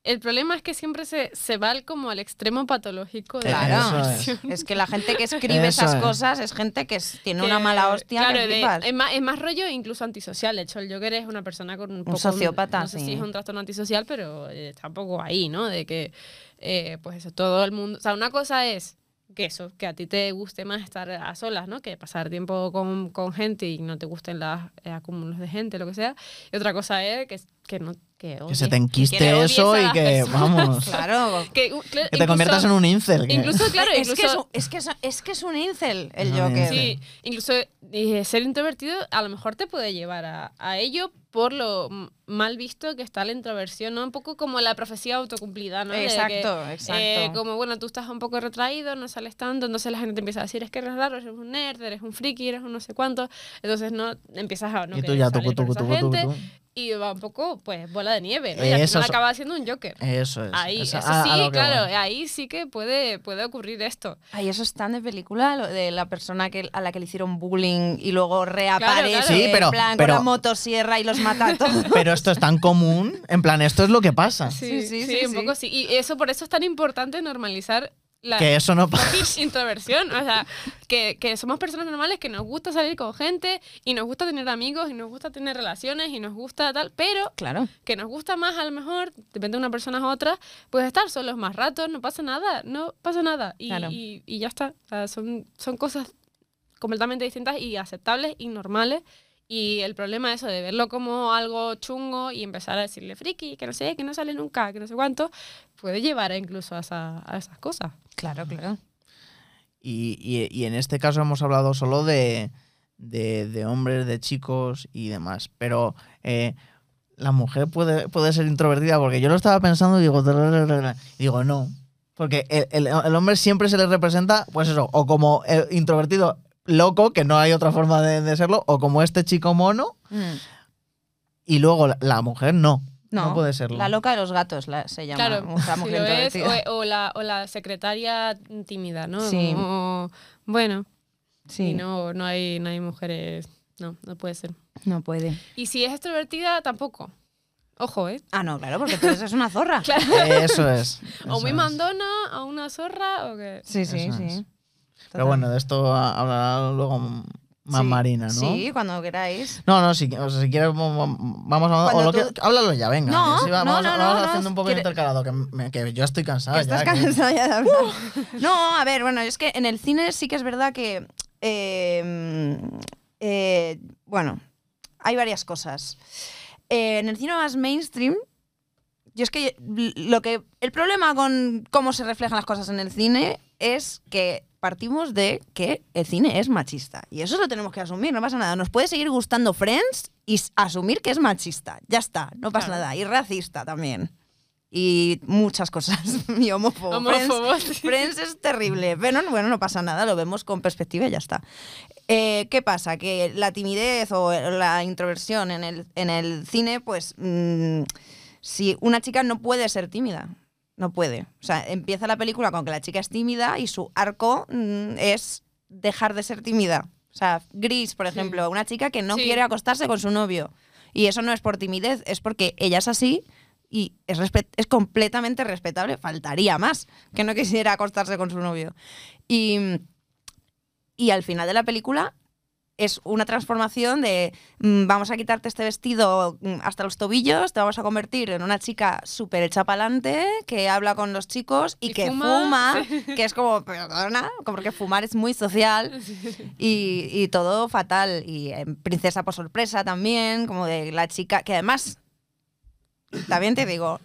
el problema es que siempre se, se va al- como al extremo patológico de la Claro. Eso es. introversión. [LAUGHS] Es que la gente que escribe Eso esas es. cosas es gente que es- tiene una Que, mala hostia. Claro, de- es, más, es más rollo incluso antisocial. De hecho, el Joker es una persona con un, poco- sociópata, No sé sí. si es un trastorno antisocial, pero eh, está un poco ahí, ¿no? De que, eh, pues eso, todo el mundo. O sea, una cosa es que eso, que a ti te guste más estar a solas, ¿no? Que pasar tiempo con, con gente y no te gusten los acúmulos de gente, lo que sea. Y otra cosa es que, que no. Que, Que se te enquiste que eso y que, vamos, [LAUGHS] Claro. Que, te incluso- conviertas en un incel. que- Incluso, [LAUGHS] claro, es, que es, un- es, que es, es que es un incel el Joker. Sí, incluso eh, ser introvertido a lo mejor te puede llevar a, a ello por lo mal visto que está la introversión, ¿no? Un poco como la profecía autocumplida, ¿no? Exacto, exacto. eh, como, bueno, tú estás un poco retraído, no sales tanto, entonces la gente te empieza a decir, es que eres raro, eres un nerd, eres un friki, eres un no sé cuánto. Entonces, no, empiezas a no y tú ya, salir esa tucu, tucu, gente. Y va un poco, pues, bola de nieve, ¿no? Y al Eso final acaba siendo un Joker. Eso es. Ahí, eso a- a sí, que claro, voy. ahí sí que puede, puede ocurrir esto. Ay, eso es tan de película, lo de la persona que, a la que le hicieron bullying y luego reaparece claro. Sí, pero- en plan pero- con la motosierra y los mata a [LAUGHS] todos. Pero esto es tan común, en plan, esto es lo que pasa. Sí, Sí, sí, sí, sí, un sí. poco sí. Y eso por eso es tan importante normalizar la Que eso no pasa. [LAUGHS] introversión. O sea, que, que somos personas normales que nos gusta salir con gente y nos gusta tener amigos y nos gusta tener relaciones y nos gusta tal, pero Claro. que nos gusta más a lo mejor, depende de una persona a otra, pues estar solos más ratos, no pasa nada, no pasa nada. Y, Claro. y, y ya está. O sea, son, son cosas completamente distintas y aceptables y normales. Y el problema es eso de verlo como algo chungo y empezar a decirle friki, que no sé, que no sale nunca, que no sé cuánto, puede llevar incluso a, esa- a esas cosas. Claro, claro. Y, y- y en este caso hemos hablado solo de, de, de hombres, de chicos y demás. Pero eh, la mujer puede, puede ser introvertida porque yo lo estaba pensando y digo, y digo no. Porque el, el- el hombre siempre se le representa, pues eso, o como el introvertido loco, que no hay otra forma de, de serlo, o como este chico mono, Mm. y luego la, la mujer no. No, No, puede serlo. La loca de los gatos la- se llama. Claro, o sea, [LAUGHS] si mujer lo es, introvertida. o, o la, o la secretaria tímida, ¿no? Sí. Como, bueno, Sí, y no, no, hay, no hay mujeres, no, no puede ser. no puede. Y si es extrovertida, tampoco. Ojo, ¿eh? Ah, no, claro, porque entonces es una zorra. [LAUGHS] Eso es. O muy es. mandona, o una zorra, o que... Sí, sí, Eso sí. Pero bueno, de esto ha- hablará luego más Sí, Marina, ¿no? Sí, cuando queráis. No, no, si, o sea, si quieres mo- mo- vamos a o que, háblalo ya, venga. No, va- no, vamos, no, vamos no, haciendo un poco quiere- intercalado, que, me- que yo estoy Que ya. estás que- cansada ya de hablar. [LAUGHS] No, a ver, bueno, es que en el cine sí que es verdad que. eh, eh, bueno, hay varias cosas. Eh, en el cine más mainstream. Yo es que lo que. El problema con cómo se reflejan las cosas en el cine es que partimos de que el cine es machista. Y eso lo tenemos que asumir, no pasa nada. Nos puede seguir gustando Friends y asumir que es machista. Ya está, no pasa Claro. nada. Y racista también. Y muchas cosas. [LAUGHS] y homófobo. Friends- Homófobo, sí. Friends es terrible, pero bueno, no pasa nada, lo vemos con perspectiva y ya está. Eh, ¿Qué pasa? Que la timidez o la introversión en el, en el cine, pues mm, si una chica no puede ser tímida, no puede. O sea, empieza la película con que la chica es tímida y su arco mm, es dejar de ser tímida. O sea, Gris, por ejemplo, una chica que no Sí. quiere acostarse con su novio. Y eso no es por timidez, es porque ella es así y es, respe- es completamente respetable. Faltaría más que no quisiera acostarse con su novio. Y, y al final de la película es una transformación de mm, vamos a quitarte este vestido mm, hasta los tobillos, te vamos a convertir en una chica súper hecha pa'lante, que habla con los chicos y, Y que fuma, fuma, que es como, perdona, como porque fumar es muy social [LAUGHS] y, y todo fatal. Y eh, Princesa por sorpresa también, como de la chica, que además, también te digo,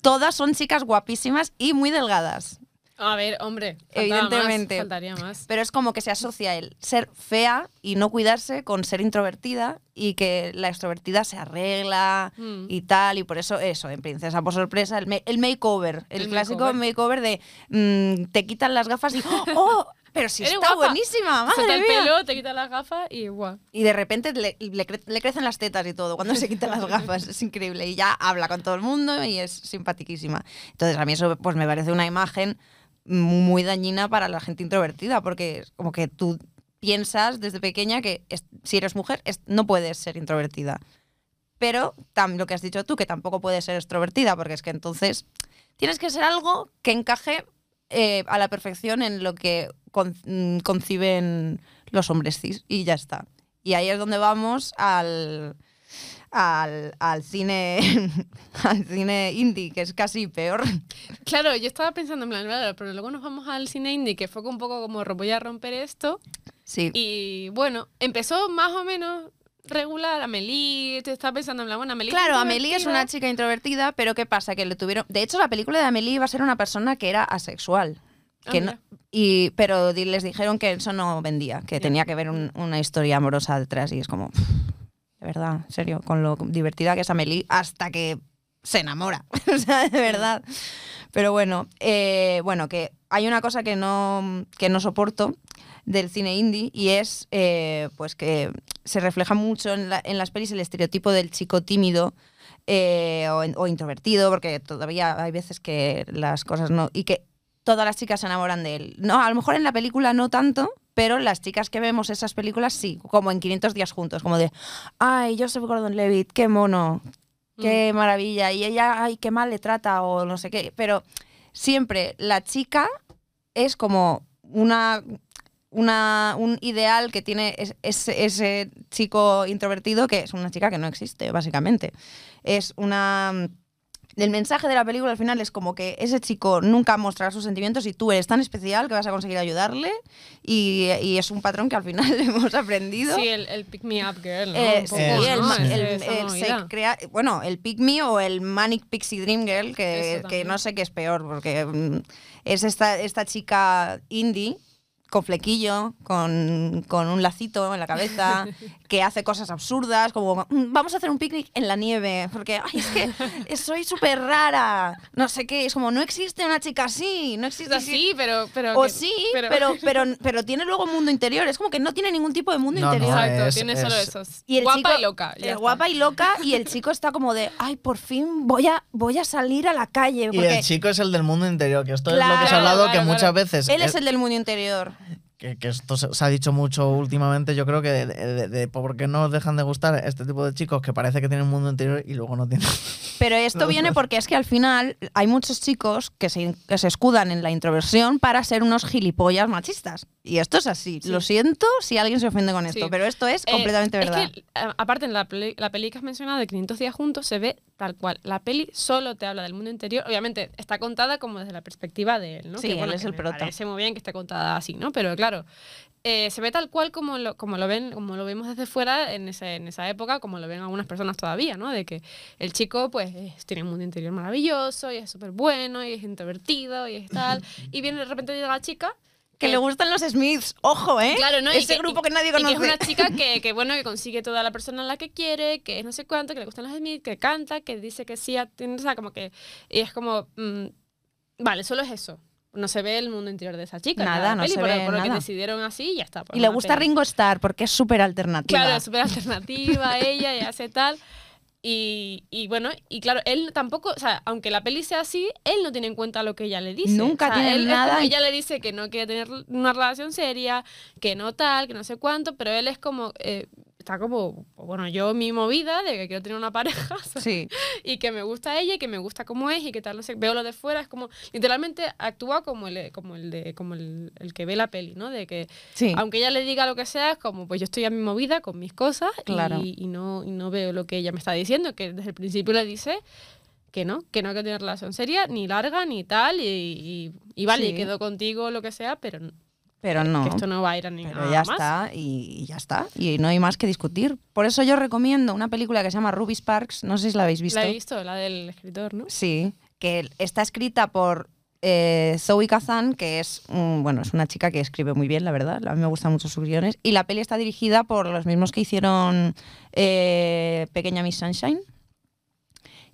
todas son chicas guapísimas y muy delgadas. A ver, hombre, Evidentemente. Más, faltaría más. Pero es como que se asocia el ser fea y no cuidarse con ser introvertida y que la extrovertida se arregla Mm. y tal. Y por eso, eso, en Princesa por sorpresa, el, el makeover, el, El clásico makeover. makeover de mm, te quitan las gafas y [LAUGHS] ¡oh! Pero si Eres está guapa. buenísima, Se te madre el mía. pelo, te quitas las gafas y guau. Y de repente le, le cre- le crecen las tetas y todo cuando se quita las gafas. [LAUGHS] Es increíble. Y ya habla con todo el mundo y es simpaticísima. Entonces, a mí eso pues, me parece una imagen muy dañina para la gente introvertida, porque como que tú piensas desde pequeña que es- si eres mujer es- no puedes ser introvertida. Pero tam- lo que has dicho tú, que tampoco puedes ser extrovertida, porque es que entonces tienes que ser algo que encaje eh, a la perfección en lo que con- mm, conciben los hombres cis y ya está. Y ahí es donde vamos al, al, al cine [LAUGHS] al cine indie, que es casi peor. Claro, yo estaba pensando en plan, claro, pero luego nos vamos al cine indie, que fue un poco como "Ro- voy a romper esto. Sí. Y bueno, empezó más o menos regular. Amelie, te estaba pensando en plan, bueno, Amelie. Claro, Amelie es una chica introvertida, pero ¿qué pasa? Que le tuvieron. De hecho, la película de Amelie iba a ser una persona que era asexual. Ah, Que no- y, pero les dijeron que eso no vendía, que tenía que haber un- una historia amorosa detrás. Y es como, verdad, en serio, con lo divertida que es Amelie, hasta que se enamora. [LAUGHS] o sea, de verdad. Pero bueno, eh, bueno, que hay una cosa que no, que no soporto del cine indie y es eh, pues que se refleja mucho en, la- en las pelis el estereotipo del chico tímido eh, o introvertido, porque todavía hay veces que las cosas no... y que todas las chicas se enamoran de él. No, a lo mejor en la película no tanto, pero las chicas que vemos esas películas sí, como en 500 días juntos, como de, ay, Joseph Gordon-Levitt, qué mono, qué maravilla, y ella, ay, qué mal le trata o no sé qué, pero siempre la chica es como una, una un ideal que tiene es- ese, ese chico introvertido que es una chica que no existe, básicamente. Es una... El mensaje de la película al final es como que ese chico nunca mostrará sus sentimientos y tú eres tan especial que vas a conseguir ayudarle y, y es un patrón que al final [LAUGHS] hemos aprendido. Sí, el, el pick me up girl, ¿no? Eh, sí, el, el- el- se movida. crea, bueno, el Pick Me o el Manic Pixie Dream Girl, que, que no sé qué es peor, porque mm, es esta, esta chica indie con flequillo, con, con un lacito en la cabeza, [LAUGHS] que hace cosas absurdas, como "Mm, vamos a hacer un picnic en la nieve, porque "Ay, es que [LAUGHS] soy súper rara, no sé qué, es como no existe una chica así, no existe así. sí, pero... pero O que- sí, pero... [LAUGHS] Pero, pero, tiene luego mundo interior. Es como que no tiene ningún tipo de mundo No, no, interior. Exacto, es- tiene es- solo esos. Y el Guapa chico- y loca. ya Eh, guapa y loca y el chico está como de, ay, por fin voy a, voy a salir a la calle. Y el chico es el del mundo interior, que esto es lo que se ha Claro, hablado, claro, que muchas claro. veces... él es el del mundo interior. Que, que esto se, se ha dicho mucho últimamente, yo creo que de, de- de por qué no dejan de gustar este tipo de chicos que parece que tienen un mundo interior y luego no tienen. Pero esto [LAUGHS] viene porque es que al final hay muchos chicos que se, que se escudan en la introversión para ser unos gilipollas machistas. Y esto es así. Sí. Lo siento si alguien se ofende con esto, Sí. pero esto es Eh, completamente es verdad. que, a- aparte, en la peli, la peli que has mencionado de 500 días juntos se ve tal cual. La peli solo te habla del mundo interior. Obviamente está contada como desde la perspectiva de él, ¿no? Sí, que, él es que el me prota. Parece muy bien que esté contada así, ¿no? Pero claro, eh, se ve tal cual como lo, como lo ven, como lo vemos desde fuera en, ese- en esa época, como lo ven algunas personas todavía, ¿no? De que el chico, pues, es- tiene un mundo interior maravilloso y es súper bueno y es introvertido y es tal. [LAUGHS] y viene de repente llega la chica que le gustan los Smiths, ojo, ¿eh? Claro, ¿no? Ese que- grupo que nadie y que conoce. es una chica [LAUGHS] que, que, bueno, que consigue toda la persona a la que quiere, que es no sé cuánto, que le gustan los Smith, que canta, que dice que sí, a- o sea, como que... Y es como... mm, vale, solo es eso. No se ve el mundo interior de esa chica. Nada, no peli, se por, ve por lo que nada. decidieron así y ya está. y le gusta peli. Ringo Starr porque es súper alternativa. Claro, súper alternativa [LAUGHS] ella y hace tal. Y, y bueno, y claro, él tampoco, o sea, aunque la peli sea así, él no tiene en cuenta lo que ella le dice. Nunca O sea, tiene él es nada como ella le dice que no quiere tener una relación seria, que no tal, que no sé cuánto, pero él es como, eh, está como, bueno, yo mi movida de que quiero tener una pareja [LAUGHS] Sí. y que me gusta ella y que me gusta cómo es y que tal, no sé, veo lo de fuera, es como, literalmente actúa como el, como el, de, como el, el que ve la peli, ¿no? De que Sí. aunque ella le diga lo que sea, es como, pues yo estoy a mi movida con mis cosas Claro. y, y no, y no veo lo que ella me está diciendo, que desde el principio le dice que no, que no hay que tener relación seria, ni larga, ni tal, y, y, y vale, Sí. y quedo contigo, lo que sea, pero Pero no. Que esto no va a ir a ningún Pero ya está, y, y ya está. Y no hay más que discutir. Por eso yo recomiendo una película que se llama Ruby Sparks. No sé si la habéis visto. La he visto, la del escritor, ¿no? Sí, que está escrita por eh, Zoe Kazan, que es, bueno, es una chica que escribe muy bien, la verdad. A mí me gustan mucho sus guiones. Y la peli está dirigida por los mismos que hicieron eh, Pequeña Miss Sunshine.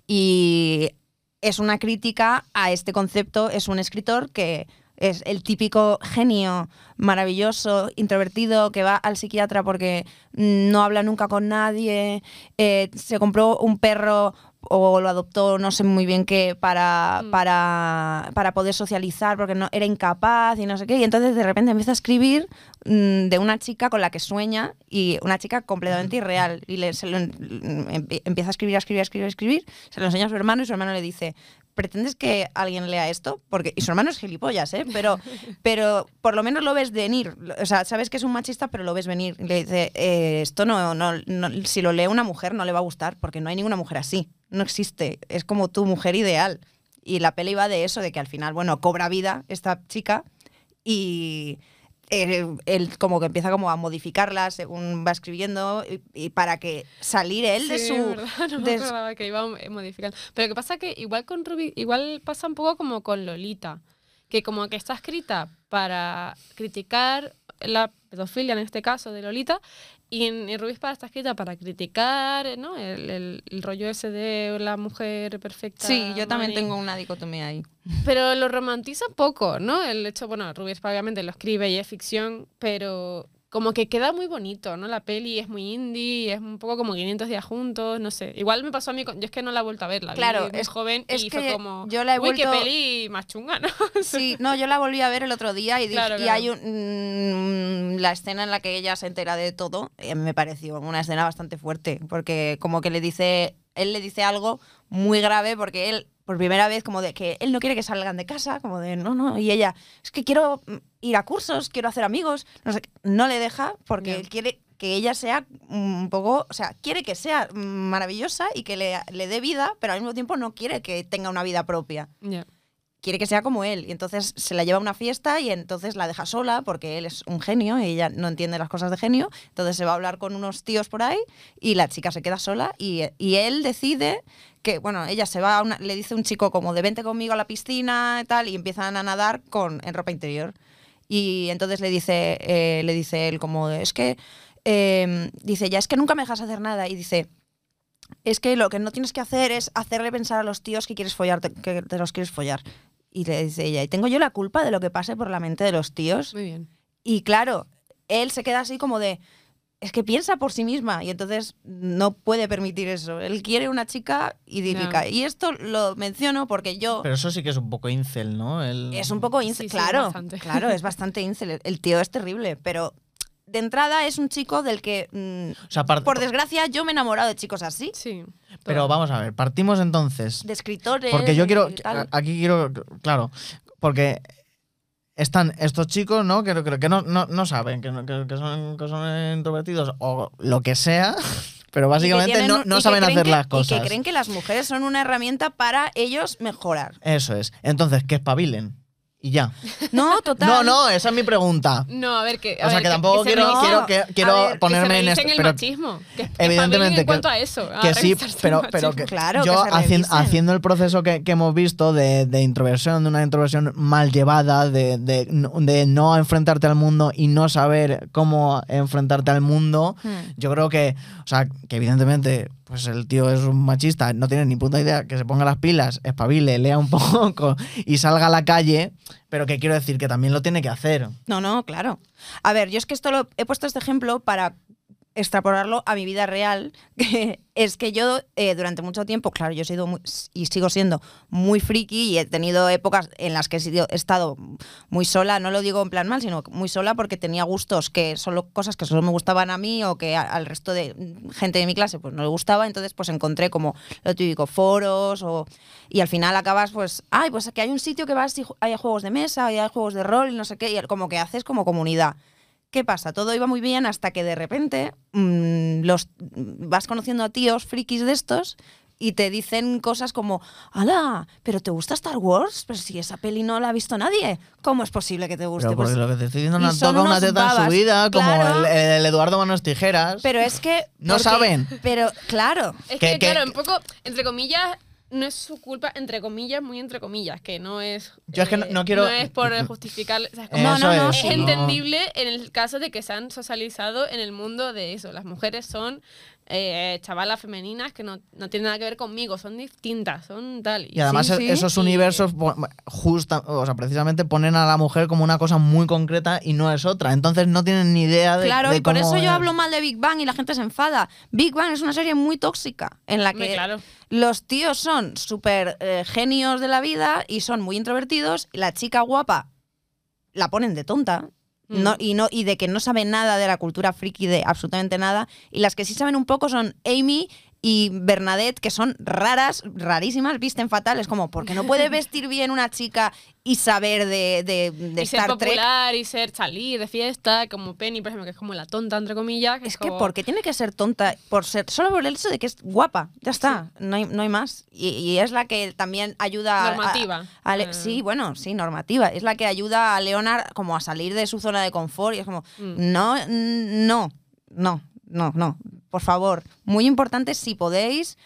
Y es una crítica a este concepto. Es un escritor que es el típico genio maravilloso, introvertido, que va al psiquiatra porque no habla nunca con nadie, eh, se compró un perro o lo adoptó, no sé muy bien qué, para, Mm. para, para poder socializar porque no, era incapaz y no sé qué. Y entonces de repente empieza a escribir mm, de una chica con la que sueña y una chica completamente irreal. Y le, se lo- mm, empie- empieza a escribir, a escribir, a escribir, a escribir. Se lo enseña a su hermano y su hermano le dice, ¿pretendes que alguien lea esto? Porque, y su hermano es gilipollas, ¿eh? Pero, pero por lo menos lo ves venir. O sea, sabes que es un machista, pero lo ves venir. Le dice, "Eh, esto no, no, no- si lo lee una mujer no le va a gustar, porque no hay ninguna mujer así. No existe. Es como tu mujer ideal. Y la peli va de eso, de que al final, bueno, cobra vida esta chica y eh, él como que empieza como a modificarla según va escribiendo y, y para que salir él de Sí, su... es verdad, [LAUGHS] no me de su- acordaba que iba eh, modificando. Pero que pasa que igual con Ruby, igual pasa un poco como con Lolita, que como que está escrita para criticar la pedofilia en este caso de Lolita, y en, en Ruby Espada está escrita para criticar ¿no? el, el- el rollo ese de la mujer perfecta. Sí, yo también Mari. tengo una dicotomía ahí. Pero lo romantiza poco, ¿no? El hecho, bueno, Rubí Espada obviamente lo escribe y es ficción, pero como que queda muy bonito, ¿no? La peli es muy indie, es un poco como 500 días juntos, no sé. Igual me pasó a mí, con- yo es que no la he vuelto a ver, la Claro, vi es- joven es y que fue como, yo la he uy, qué peli más chunga, ¿no? [LAUGHS] Sí, no, yo la volví a ver el otro día y, dije- Claro, y hay un, mm, la escena en la que ella se entera de todo, eh, me pareció una escena bastante fuerte, porque como que le dice, él le dice algo muy grave porque él por primera vez como de que él no quiere que salgan de casa, como de no, no, y ella, es que quiero ir a cursos, quiero hacer amigos, no sé, qué". no le deja porque él quiere que ella sea un poco, o sea, quiere que sea maravillosa y que le, le dé vida, pero al mismo tiempo no quiere que tenga una vida propia. Quiere que sea como él. Y entonces se la lleva a una fiesta y entonces la deja sola porque él es un genio y ella no entiende las cosas de genio. Entonces se va a hablar con unos tíos por ahí y la chica se queda sola y, y él decide que, bueno, ella se va a una, le dice a un chico como de vente conmigo a la piscina y tal y empiezan a nadar con, en ropa interior. Y entonces le dice, eh, le dice él como, es que, eh, dice, ya es que nunca me dejas hacer nada. Y dice, es que lo que no tienes que hacer es hacerle pensar a los tíos que quieres follar, que te los quieres follar. Y le dice ella, ¿y tengo yo la culpa de lo que pase por la mente de los tíos? Muy bien. Y claro, él se queda así como de, es que piensa por sí misma y entonces no puede permitir eso. Él quiere una chica idílica. Ya. Y esto lo menciono porque yo... Pero eso sí que es un poco incel, ¿no? El- Es un poco incel, Sí, sí, claro, bastante. claro, es [LAUGHS] bastante incel. El tío es terrible, pero de entrada es un chico del que, mm, O sea, part- por desgracia, yo me he enamorado de chicos así, Sí. Pero vamos a ver, partimos entonces. de escritores. Porque yo quiero, y aquí quiero, claro, porque están estos chicos, ¿no? Que, que, que no, no, no saben, que, que, que son, que son introvertidos o lo que sea, [LAUGHS] pero Y básicamente tienen no, no y saben hacer que- las Y cosas. que creen que las mujeres son una herramienta para ellos mejorar. Eso es. Entonces, que espabilen. Y ya. No, [LAUGHS] total. No, no, esa es mi pregunta. No, a ver, que. a O sea, ver, que tampoco quiero, quiero, quiero ver, ponerme que en se esto. revisen el Pero machismo. Que evidentemente en cuanto a eso. a que sí, el pero, pero que Claro, yo que se haci- revisen. haciendo el proceso que, que hemos visto de, de introversión, de una introversión mal llevada, de, de no- de no enfrentarte al mundo y no saber cómo enfrentarte al mundo, Hmm. yo creo que, o sea, que evidentemente, pues el tío es un machista, no tiene ni puta idea, que se ponga las pilas, espabile, lea un [LAUGHS] poco y salga a la calle, pero que quiero decir que también lo tiene que hacer. No, no, claro. A ver, yo es que esto lo he puesto este ejemplo para extrapolarlo a mi vida real, [LAUGHS] que es que yo eh, durante mucho tiempo, claro, yo he sido muy- y sigo siendo muy friki y he tenido épocas en las que he, sido- estado muy sola, no lo digo en plan mal, sino muy sola porque tenía gustos que solo cosas que solo me gustaban a mí o que al resto de gente de mi clase pues no le gustaba, entonces pues encontré como lo típico foros o y al final acabas pues, ay, pues que hay un sitio que vas y hay juegos de mesa y hay juegos de rol y no sé qué, y como que haces como comunidad. ¿Qué pasa? Todo iba muy bien hasta que de repente mm, los, vas conociendo a tíos frikis de estos y te dicen cosas como, ¡Hala! ¿Pero te gusta Star Wars? Pero si esa peli no la ha visto nadie, ¿cómo es posible que te guste? Pero porque Pues- lo que te estoy diciendo no tocado una unos teta en su babas. vida, como Claro. el, el Eduardo Manos Tijeras. pero es que... No porque- saben. Pero, claro. Es Que- que, que- claro, un poco, entre comillas, no es su culpa, entre comillas, muy entre comillas, que no es. eh, Yo es que no- no quiero- No es por [LAUGHS] justificar. o sea, es como- No, no, no, es, es entendible en el caso de que se han socializado en el mundo de eso. Las mujeres son eh, chavalas femeninas que no, no tienen nada que ver conmigo, son distintas, son tal. Y además Sí, e- sí. esos Y- universos po- justa, o sea, precisamente ponen a la mujer como una cosa muy concreta y no es otra. Entonces no tienen ni idea de Claro, de y por cómo eso es. yo hablo mal de Big Bang y la gente se enfada. Big Bang es una serie muy tóxica en la que claro. los tíos son súper eh, genios de la vida y son muy introvertidos. y La chica guapa la ponen de tonta. Mm. No, y, no, y de que no sabe nada de la cultura friki, de absolutamente nada. Y las que sí saben un poco son Amy y Bernadette, que son raras, rarísimas, visten fatal. Es como, porque no puede [LAUGHS] vestir bien una chica y saber de, de, de y ser Star Trek? y ser salir de fiesta, como Penny, por ejemplo, que es como la tonta, entre comillas. Es que como- ¿por qué tiene que ser tonta? Por ser, solo por el hecho de que es guapa. Ya está. No, hay, no hay más. Y, y es la que también ayuda a- Normativa. a Le- Eh. sí, bueno, sí, normativa. Es la que ayuda a Leonard como a salir de su zona de confort. Y es como, Mm. no, no, no, no, no. Por favor. Muy importante si podéis.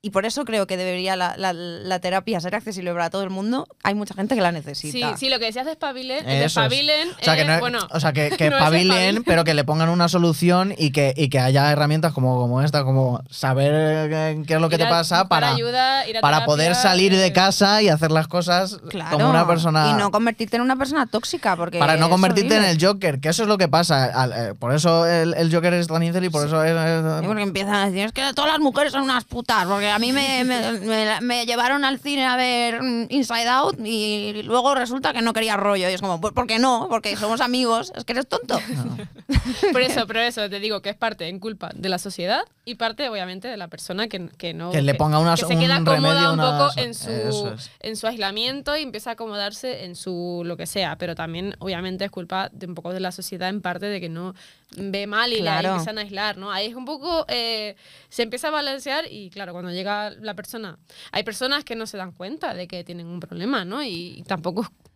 Y por eso creo que debería la, la- la terapia ser accesible para todo el mundo. Hay mucha gente que la Sí, necesita. sí, lo que decías de espabilen, Eso es. despabilen, O sea, que, eh, no es- bueno, o sea, que, [LAUGHS] que no espabilen, espabilen. pero que le pongan una solución y que, y que haya herramientas como, como esta, como saber eh, qué es lo que ir te a- pasa para, ayuda, para poder salir de eh, casa y hacer las cosas Claro. como una persona... Y no convertirte en una persona tóxica. Porque para no convertirte en el Joker, que eso es lo que pasa. Eh, por eso el, el Joker es tan incel y por eso es... es- Sí, porque empiezan a decir, es que todas las mujeres son unas putas, porque a mí me, me- me- me llevaron al cine a ver mm, Inside Out y luego resulta que no quería rollo. Y es como, "Pues, ¿por qué no? Porque somos amigos, es que eres tonto. [LAUGHS] Por eso, pero eso, te digo que es parte en culpa de la sociedad y parte, obviamente, de la persona que, que no. Que le ponga una- que se queda un cómoda remedio, un una- poco en su, es. en su aislamiento y empieza a acomodarse en su lo que sea. Pero también, obviamente, es culpa de un poco de la sociedad, en parte de que no ve mal y Claro. le empiezan a aislar, ¿no? Ahí es un poco. eh, se empieza a balancear y, claro, cuando llega la persona. Hay personas que no se dan cuenta de que tienen un problema, ¿no? Y, tampoco es mm,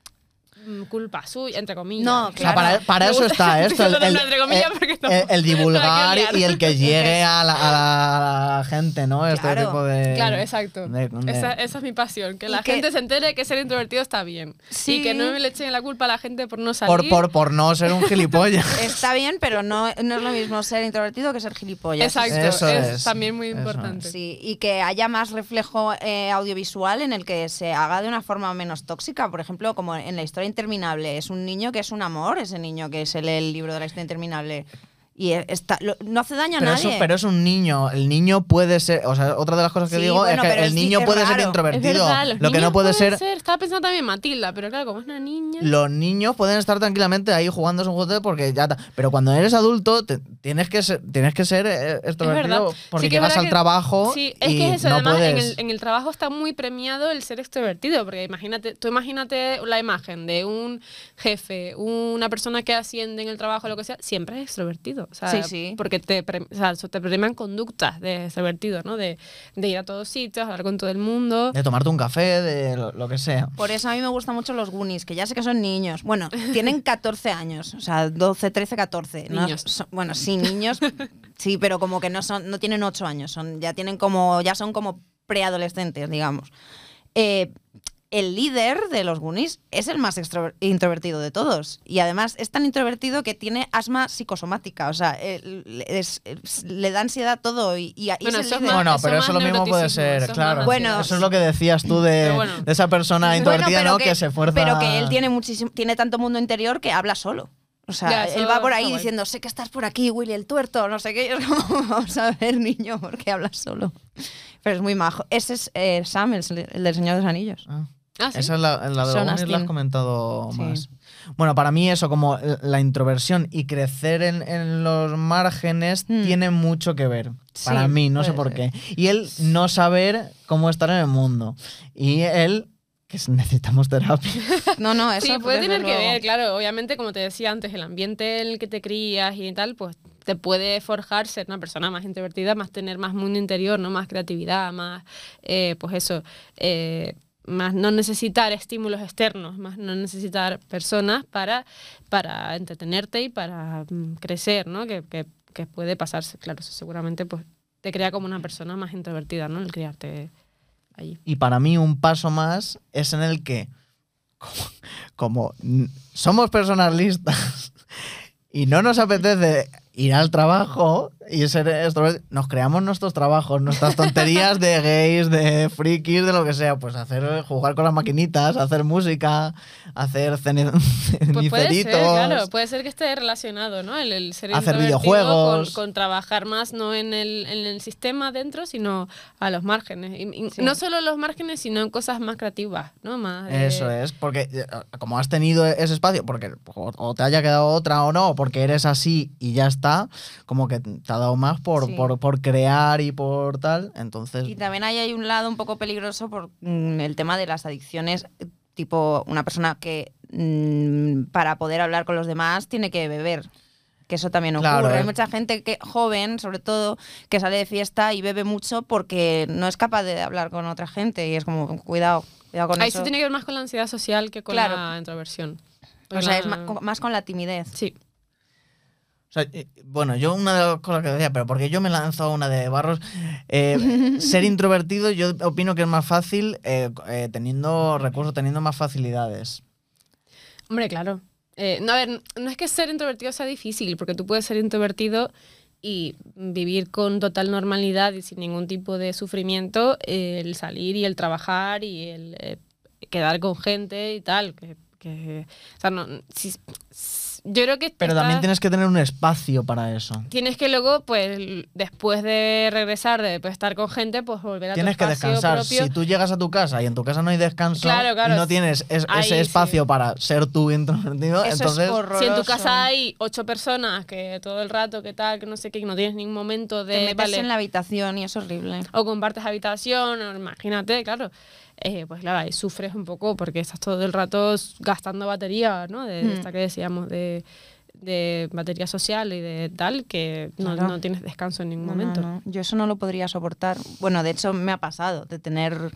culpa suya, entre comillas. No, O sea, para, Claro. para eso está [LAUGHS] esto, el, el- el- el- divulgar y el que llegue a la, a la- a la gente, ¿no? Este Claro. tipo de... Claro, exacto. de- de- Esa, esa es mi pasión, que la que- gente se entere que ser introvertido está bien. Sí. Y que no le echen la culpa a la gente por no por, salir. por, por no ser un gilipollas. [LAUGHS] Está bien, pero no, no es lo mismo ser introvertido que ser gilipollas. Exacto, Eso es, es, también muy importante. Sí, y que haya más reflejo eh, audiovisual en el que se haga de una forma menos tóxica. Por ejemplo, como en la historia interminable, es un niño que es un amor, ese niño que se lee el libro de la historia interminable. Y e- está, lo- no hace daño a Pero, nadie. eso, pero es un niño. El niño puede ser. O sea, otra de las cosas que Sí, digo bueno, es que el niño puede ser raro. Introvertido. verdad, Lo que no puede ser. Estaba pensando también en Matilda, pero claro, como es una niña. Los niños pueden estar tranquilamente ahí jugando su juguete porque ya. ta- Pero cuando eres adulto, te- tienes que ser, tienes que ser eh, extrovertido porque Sí que llegas al que- trabajo Sí, es y que es eso. no además, en puedes. el, en el trabajo está muy premiado el ser extrovertido, porque imagínate, tú imagínate la imagen de un jefe, una persona que asciende en el trabajo, lo que sea, siempre es extrovertido. O sea, Sí, sí. Porque te, pre- o sea, te premian conductas de extrovertido, ¿no? De, de ir a todos sitios, hablar con todo el mundo. De tomarte un café, de lo, lo que sea. Por eso a mí me gustan mucho los Goonies, que ya sé que son niños. Bueno, tienen [LAUGHS] 14 años, o sea, 12, 13, 14. ¿no? Niños. Son- bueno, sí, niños, sí, pero como que no son, no tienen 8 años, son, ya tienen como, ya son como preadolescentes, digamos. Eh, el líder de los Goonies es el más extrover- introvertido de todos. Y además es tan introvertido que tiene asma psicosomática. O sea, él- es- es- le da ansiedad todo. Y, y- Bueno, es el líder. más- Bueno, pero eso lo mismo puede ser, eso es más claro. Bueno, eso es lo que decías tú de, Pero bueno. de esa persona introvertida, ¿no? Que, se fuerza. Pero que él tiene muchísimo, tiene tanto mundo interior que habla solo. O sea, Ya, él va por ahí diciendo, sé que estás por aquí, Willy el tuerto, no sé qué. Y es como, [LAUGHS] vamos a ver, niño, ¿por qué hablas solo? Pero es muy majo. Ese es eh, Sam, el, el del Señor de los Anillos. Ah. Ah, ¿sí? Esa es la, la de la has comentado Sí. más. Bueno, para mí eso, como la introversión y crecer en, en los márgenes, Hmm. tiene mucho que ver. Sí, Para mí, no sé por ser. qué. Y él no saber cómo estar en el mundo. Y él, que es- necesitamos terapia. [LAUGHS] No, no, eso Sí, puede tener que ver, claro. Obviamente, como te decía antes, el ambiente en el que te crías y tal, pues te puede forjar ser una persona más introvertida, más tener más mundo interior, ¿no? Más creatividad, más, eh, pues eso, eh, más no necesitar estímulos externos, más no necesitar personas para, para entretenerte y para mm, crecer, ¿no? Que, que, que puede pasarse, claro, eso seguramente pues te crea como una persona más introvertida, ¿no? El criarte allí. Y para mí un paso más es en el que, como, como somos personas listas [LAUGHS] y no nos apetece ir al trabajo y ser extrovertidos, nos creamos nuestros trabajos, nuestras tonterías de gays, de frikis, de lo que sea, pues hacer jugar con las maquinitas, hacer música, hacer ceni- Pues puede ser, [LAUGHS] ceniceritos. claro, puede ser que esté relacionado, ¿no? El, el ser Hacer videojuegos. Con, con trabajar más no en el, en el sistema dentro, sino a los márgenes. Y- y Sí. No solo los márgenes, sino en cosas más creativas, ¿no? Más de- Eso es, porque eh, como has tenido ese espacio, porque o te haya quedado otra o no, porque eres así y ya está, como que te ha dado más por, Sí. por, por crear y por tal, entonces... Y también ahí hay un lado un poco peligroso por mm, el tema de las adicciones, tipo una persona que mm, para poder hablar con los demás tiene que beber. Que eso también ocurre. Claro, Hay eh. mucha gente que joven, sobre todo, que sale de fiesta y bebe mucho porque no es capaz de hablar con otra gente. Y es como, cuidado, cuidado con Ahí eso. sí tiene que ver más con la ansiedad social que con Claro. la introversión. o sea, es La- con- más con la timidez. Sí. O sea, eh, bueno, yo una de las cosas que decía, pero porque yo me lanzo a una de barros, eh, [LAUGHS] ser introvertido yo opino que es más fácil eh, eh, teniendo recursos, teniendo más facilidades. Hombre, claro. Eh, no, a ver, no es que ser introvertido sea difícil, porque tú puedes ser introvertido y vivir con total normalidad y sin ningún tipo de sufrimiento, eh, el salir y el trabajar y el eh, quedar con gente y tal. Que, que- o sea, no, si- si- yo creo que Pero está- también tienes que tener un espacio para eso. tienes que luego, pues, después de regresar, de después estar con gente, pues volver a Tienes tu que descansar. propio. Si tú llegas a tu casa y en tu casa no hay descanso Claro, claro, y no tienes es- ahí ese sí. espacio para ser tú introvertido, Eso entonces... es. Si en tu casa hay ocho personas que todo el rato, que tal, que no sé qué, que no tienes ningún momento Te de. metes vale, en la habitación y es horrible. o compartes habitación, o imagínate, claro. Eh, pues claro, ahí sufres un poco porque estás todo el rato gastando batería, ¿no? De, de Mm. esta que decíamos, de, de batería social y de tal, que no, Claro. no tienes descanso en ningún no, momento. no. Yo eso no lo podría soportar. Bueno, de hecho me ha pasado de tener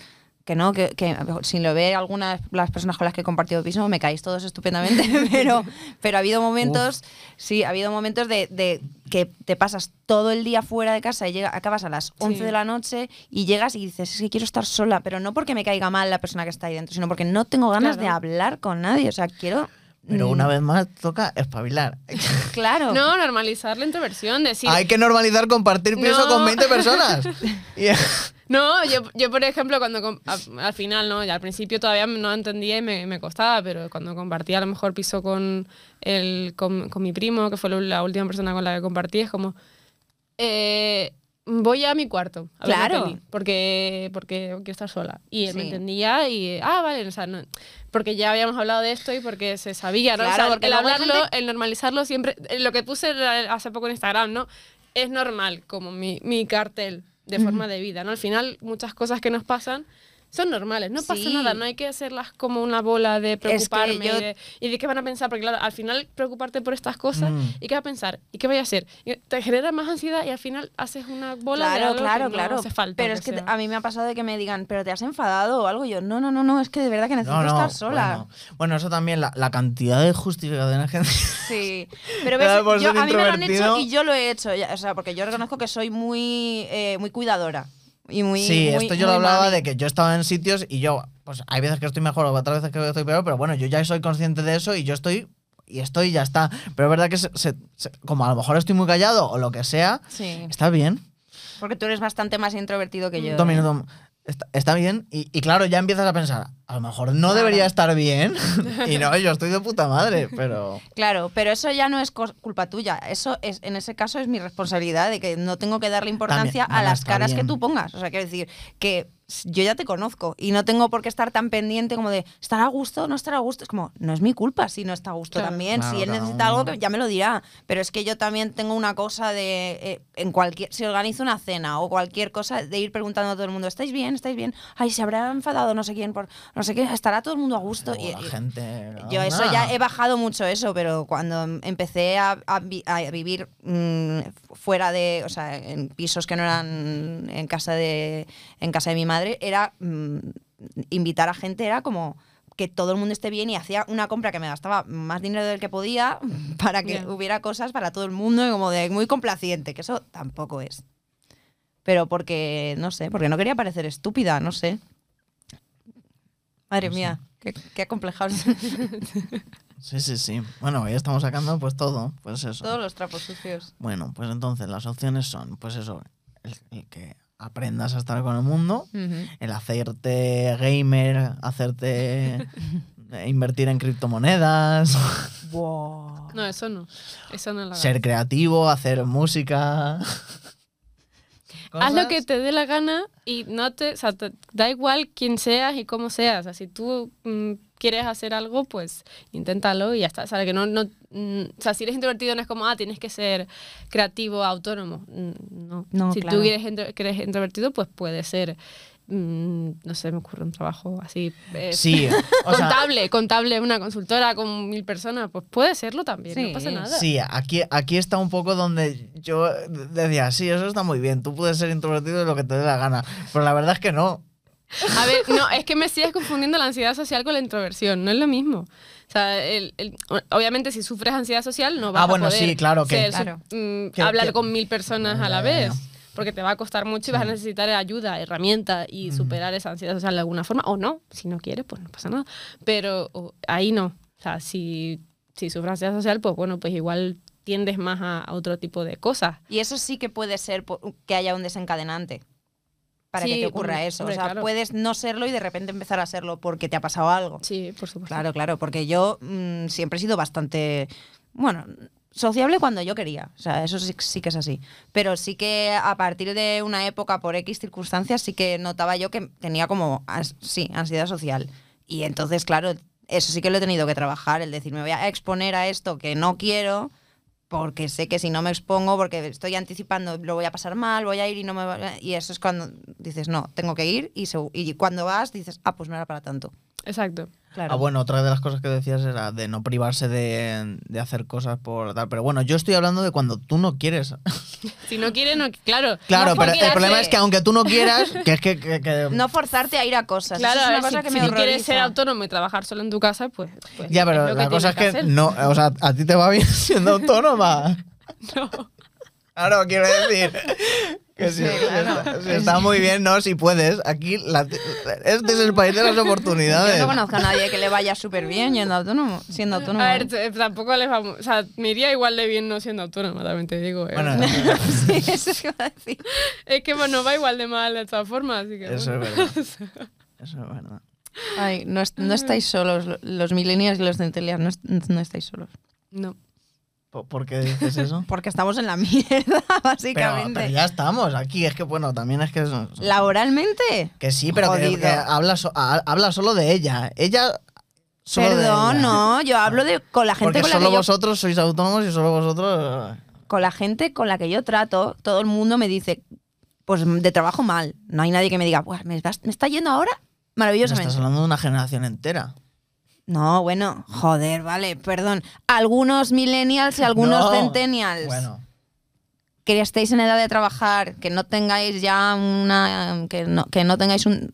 que no, que, que sin lo ve algunas las personas con las que he compartido piso me caéis todos estupendamente, [LAUGHS] pero, pero ha habido momentos, sí, ha habido momentos de, de que te pasas todo el día fuera de casa y llega, acabas a las 11 Sí. de la noche y llegas y dices, es que quiero estar sola, pero no porque me caiga mal la persona que está ahí dentro, sino porque no tengo ganas Claro. de hablar con nadie, o sea, quiero... Pero mm, una vez más toca espabilar. [LAUGHS] Claro. No, normalizar la introversión, decir, Hay que normalizar compartir piso No. con 20 personas. [LAUGHS] Y- No, yo, yo por ejemplo, cuando al final, ¿no? Ya al principio todavía no entendía y me, me costaba, pero cuando compartía a lo mejor piso con, el, con, con mi primo, que fue la última persona con la que compartí, es como, eh, voy a mi cuarto a Claro. peli, porque, porque quiero estar sola. Y él me entendía y, ah, vale, o sea, no- porque ya habíamos hablado de esto y porque se sabía, ¿no? O sea, porque el hablarlo, gente- el normalizarlo siempre, eh, lo que puse hace poco en Instagram, ¿no? Es normal, como mi, mi cartel de forma de vida, ¿no? Al final, muchas cosas que nos pasan son normales, no pasa Sí. nada, no hay que hacerlas como una bola de que preocuparme yo- y, de, y de qué van a pensar, porque claro, al final preocuparte por estas cosas, Mm. ¿y qué va a pensar? ¿Y qué voy a hacer? Y te genera más ansiedad y al final haces una bola de Claro, algo claro, que no claro. hace falta. pero que es que sea. a mí me ha pasado de que me digan, pero te has enfadado o algo. Y yo, no, no, no, no, es que de verdad que necesito No, no, estar sola. Bueno, Bueno, eso también, la, la cantidad de justificaciones que... [LAUGHS] Sí, pero ves, yo- a mí me lo han hecho y yo lo he hecho. ya, o sea, porque yo reconozco que soy muy, eh, muy cuidadora. Y muy, sí, muy- esto yo lo hablaba mami. de que yo estaba en sitios y yo, pues hay veces que estoy mejor o otras veces que estoy peor, pero bueno, yo ya soy consciente de eso y yo estoy y estoy y ya está. Pero es verdad que se- se- se- como a lo mejor estoy muy callado o lo que sea, Sí, está bien. porque tú eres bastante más introvertido que yo. Dos ¿eh? minutos. Está, está bien. Y, y claro, ya empiezas a pensar, a lo mejor no Claro. debería estar bien. [LAUGHS] y no, yo estoy de puta madre, pero... Claro, pero eso ya no es culpa tuya. Eso es, en ese caso es mi responsabilidad de que no tengo que darle importancia También, a las caras que tú pongas. O sea, quiero decir que yo ya te conozco y no tengo por qué estar tan pendiente como de estar a gusto, no estar a gusto. Es como, no es mi culpa si no está a gusto Claro. también. Claro, si él necesita algo, ya me lo dirá. Pero es que yo también tengo una cosa de, eh, en cualquier, si organizo una cena o cualquier cosa, de ir preguntando a todo el mundo, ¿estáis bien? ¿Estáis bien? Ay, se habrá enfadado no sé quién por, no sé qué, estará todo el mundo a gusto. Y- la y- gente. yo eso ya he bajado mucho eso, pero cuando em- empecé a, a vi- a vivir mm, fuera de, o sea, en pisos que no eran en casa de, en casa de mi madre, era mm, invitar a gente, era como que todo el mundo esté bien y hacía una compra que me gastaba más dinero del que podía [LAUGHS] para que Ya. hubiera cosas para todo el mundo y como de muy complaciente, que eso tampoco es. Pero porque, no sé, porque no quería parecer estúpida, no sé. Madre mía, qué, qué acomplejado. [LAUGHS] Sí, sí, sí. Bueno, hoy estamos sacando pues todo. Pues eso. Todos los trapos sucios. Bueno, pues entonces las opciones son, pues eso, el, el que aprendas a estar con el mundo, el hacerte gamer, hacerte [LAUGHS] eh, invertir en criptomonedas, Wow. No, eso no. Eso no lo hagas. ser creativo, hacer música. Haz lo que te dé la gana y no te, o sea, te- da igual quién seas y cómo seas. O sea, si tú mm, quieres hacer algo, pues inténtalo y ya está. O sea, que no, no, mm, o sea, si eres introvertido no es como, ah, tienes que ser creativo, autónomo. Mm, No. No, si claro. tú eres, intro- eres introvertido, pues puede ser, mm, no sé, me ocurre un trabajo así. eh, Sí, [LAUGHS] o sea, contable, contable, una consultora con mil personas, pues puede serlo también, Sí, no pasa nada. sí, aquí, aquí está un poco donde yo decía, sí, eso está muy bien, tú puedes ser introvertido de lo que te dé la gana, pero la verdad es que no. A ver, no, es que me sigues confundiendo la ansiedad social con la introversión, no es lo mismo. O sea, el- el- obviamente si sufres ansiedad social no vas Ah, bueno, a poder sí, claro que- ser su- Claro. mm, Que- hablar que- con mil personas a la vez. Porque te va a costar mucho y vas a necesitar ayuda, herramientas y superar esa ansiedad social de alguna forma. O no, si no quieres, pues no pasa nada. Pero ahí no. O sea, si, si sufres ansiedad social, pues bueno, pues igual tiendes más a, a otro tipo de cosas. Y eso sí que puede ser que haya un desencadenante para que te ocurra hombre, eso. O sea, claro. puedes no serlo y de repente empezar a serlo porque te ha pasado algo. Sí, por supuesto. Claro, claro, porque yo mm, siempre he sido bastante, bueno, sociable cuando yo quería, o sea, eso sí, sí que es así. Pero sí que a partir de una época, por X circunstancias, sí que notaba yo que tenía como, as- sí, ansiedad social. Y entonces, claro, eso sí que lo he tenido que trabajar, el decir, me voy a exponer a esto que no quiero, porque sé que si no me expongo, porque estoy anticipando, lo voy a pasar mal, voy a ir y no me va... Y eso es cuando dices, no, tengo que ir, y, segu- y cuando vas dices, ah, pues no era para tanto. Exacto. Claro. Ah, bueno, otra de las cosas que decías era de no privarse de, de hacer cosas por tal. Pero bueno, yo estoy hablando de cuando tú no quieres. [LAUGHS] Si no quieres, no, claro. Claro, No pero el problema es que aunque tú no [LAUGHS] quieras, que es que... que- que- No forzarte a ir a cosas. Claro, Eso es una cosa si, que si me tú quieres ser autónomo y trabajar solo en tu casa, pues. pues ya, pero la cosa es que hacer. no, o sea, a ti te va bien [LAUGHS] siendo autónoma. No. Claro, quiero decir que si, Sí, claro. está, muy bien, no, si puedes. Aquí, la- este es el país de las [LAUGHS] Yo oportunidades. no conozco a nadie que le vaya súper bien yendo autónomo, siendo autónomo. A ver, tampoco les vamos. O sea, me iría igual de bien no siendo autónoma, también te digo. ¿eh? Bueno, [LAUGHS] sí, eso es que iba a decir. es que bueno, va igual de mal de todas formas. Así que, eso es verdad. [LAUGHS] Eso es verdad. Ay, no, no estáis solos, lo- los millennials y los centennials, no, no estáis solos. No. ¿Por, qué dices eso? [LAUGHS] Porque estamos en la [LAUGHS] mierda, básicamente. pero ya estamos aquí. Es que, bueno, también es que... es- ¿Laboralmente? Que sí, pero que, que habla, so- a- habla solo de ella. Ella. Solo de Perdón, ella. no, yo hablo de con la gente Porque con la, solo que yo, vosotros sois autónomos y solo vosotros. con la gente con la que yo trato, todo el mundo me dice, pues de trabajo mal. No hay nadie que me diga, "Buah, ¿me, me está yendo ahora? Me Maravillosamente. estás hablando de una generación entera. No, bueno, joder, vale, perdón. Algunos millennials y algunos No. centennials Bueno, que estéis en edad de trabajar, que no tengáis ya una. que no, que no tengáis un.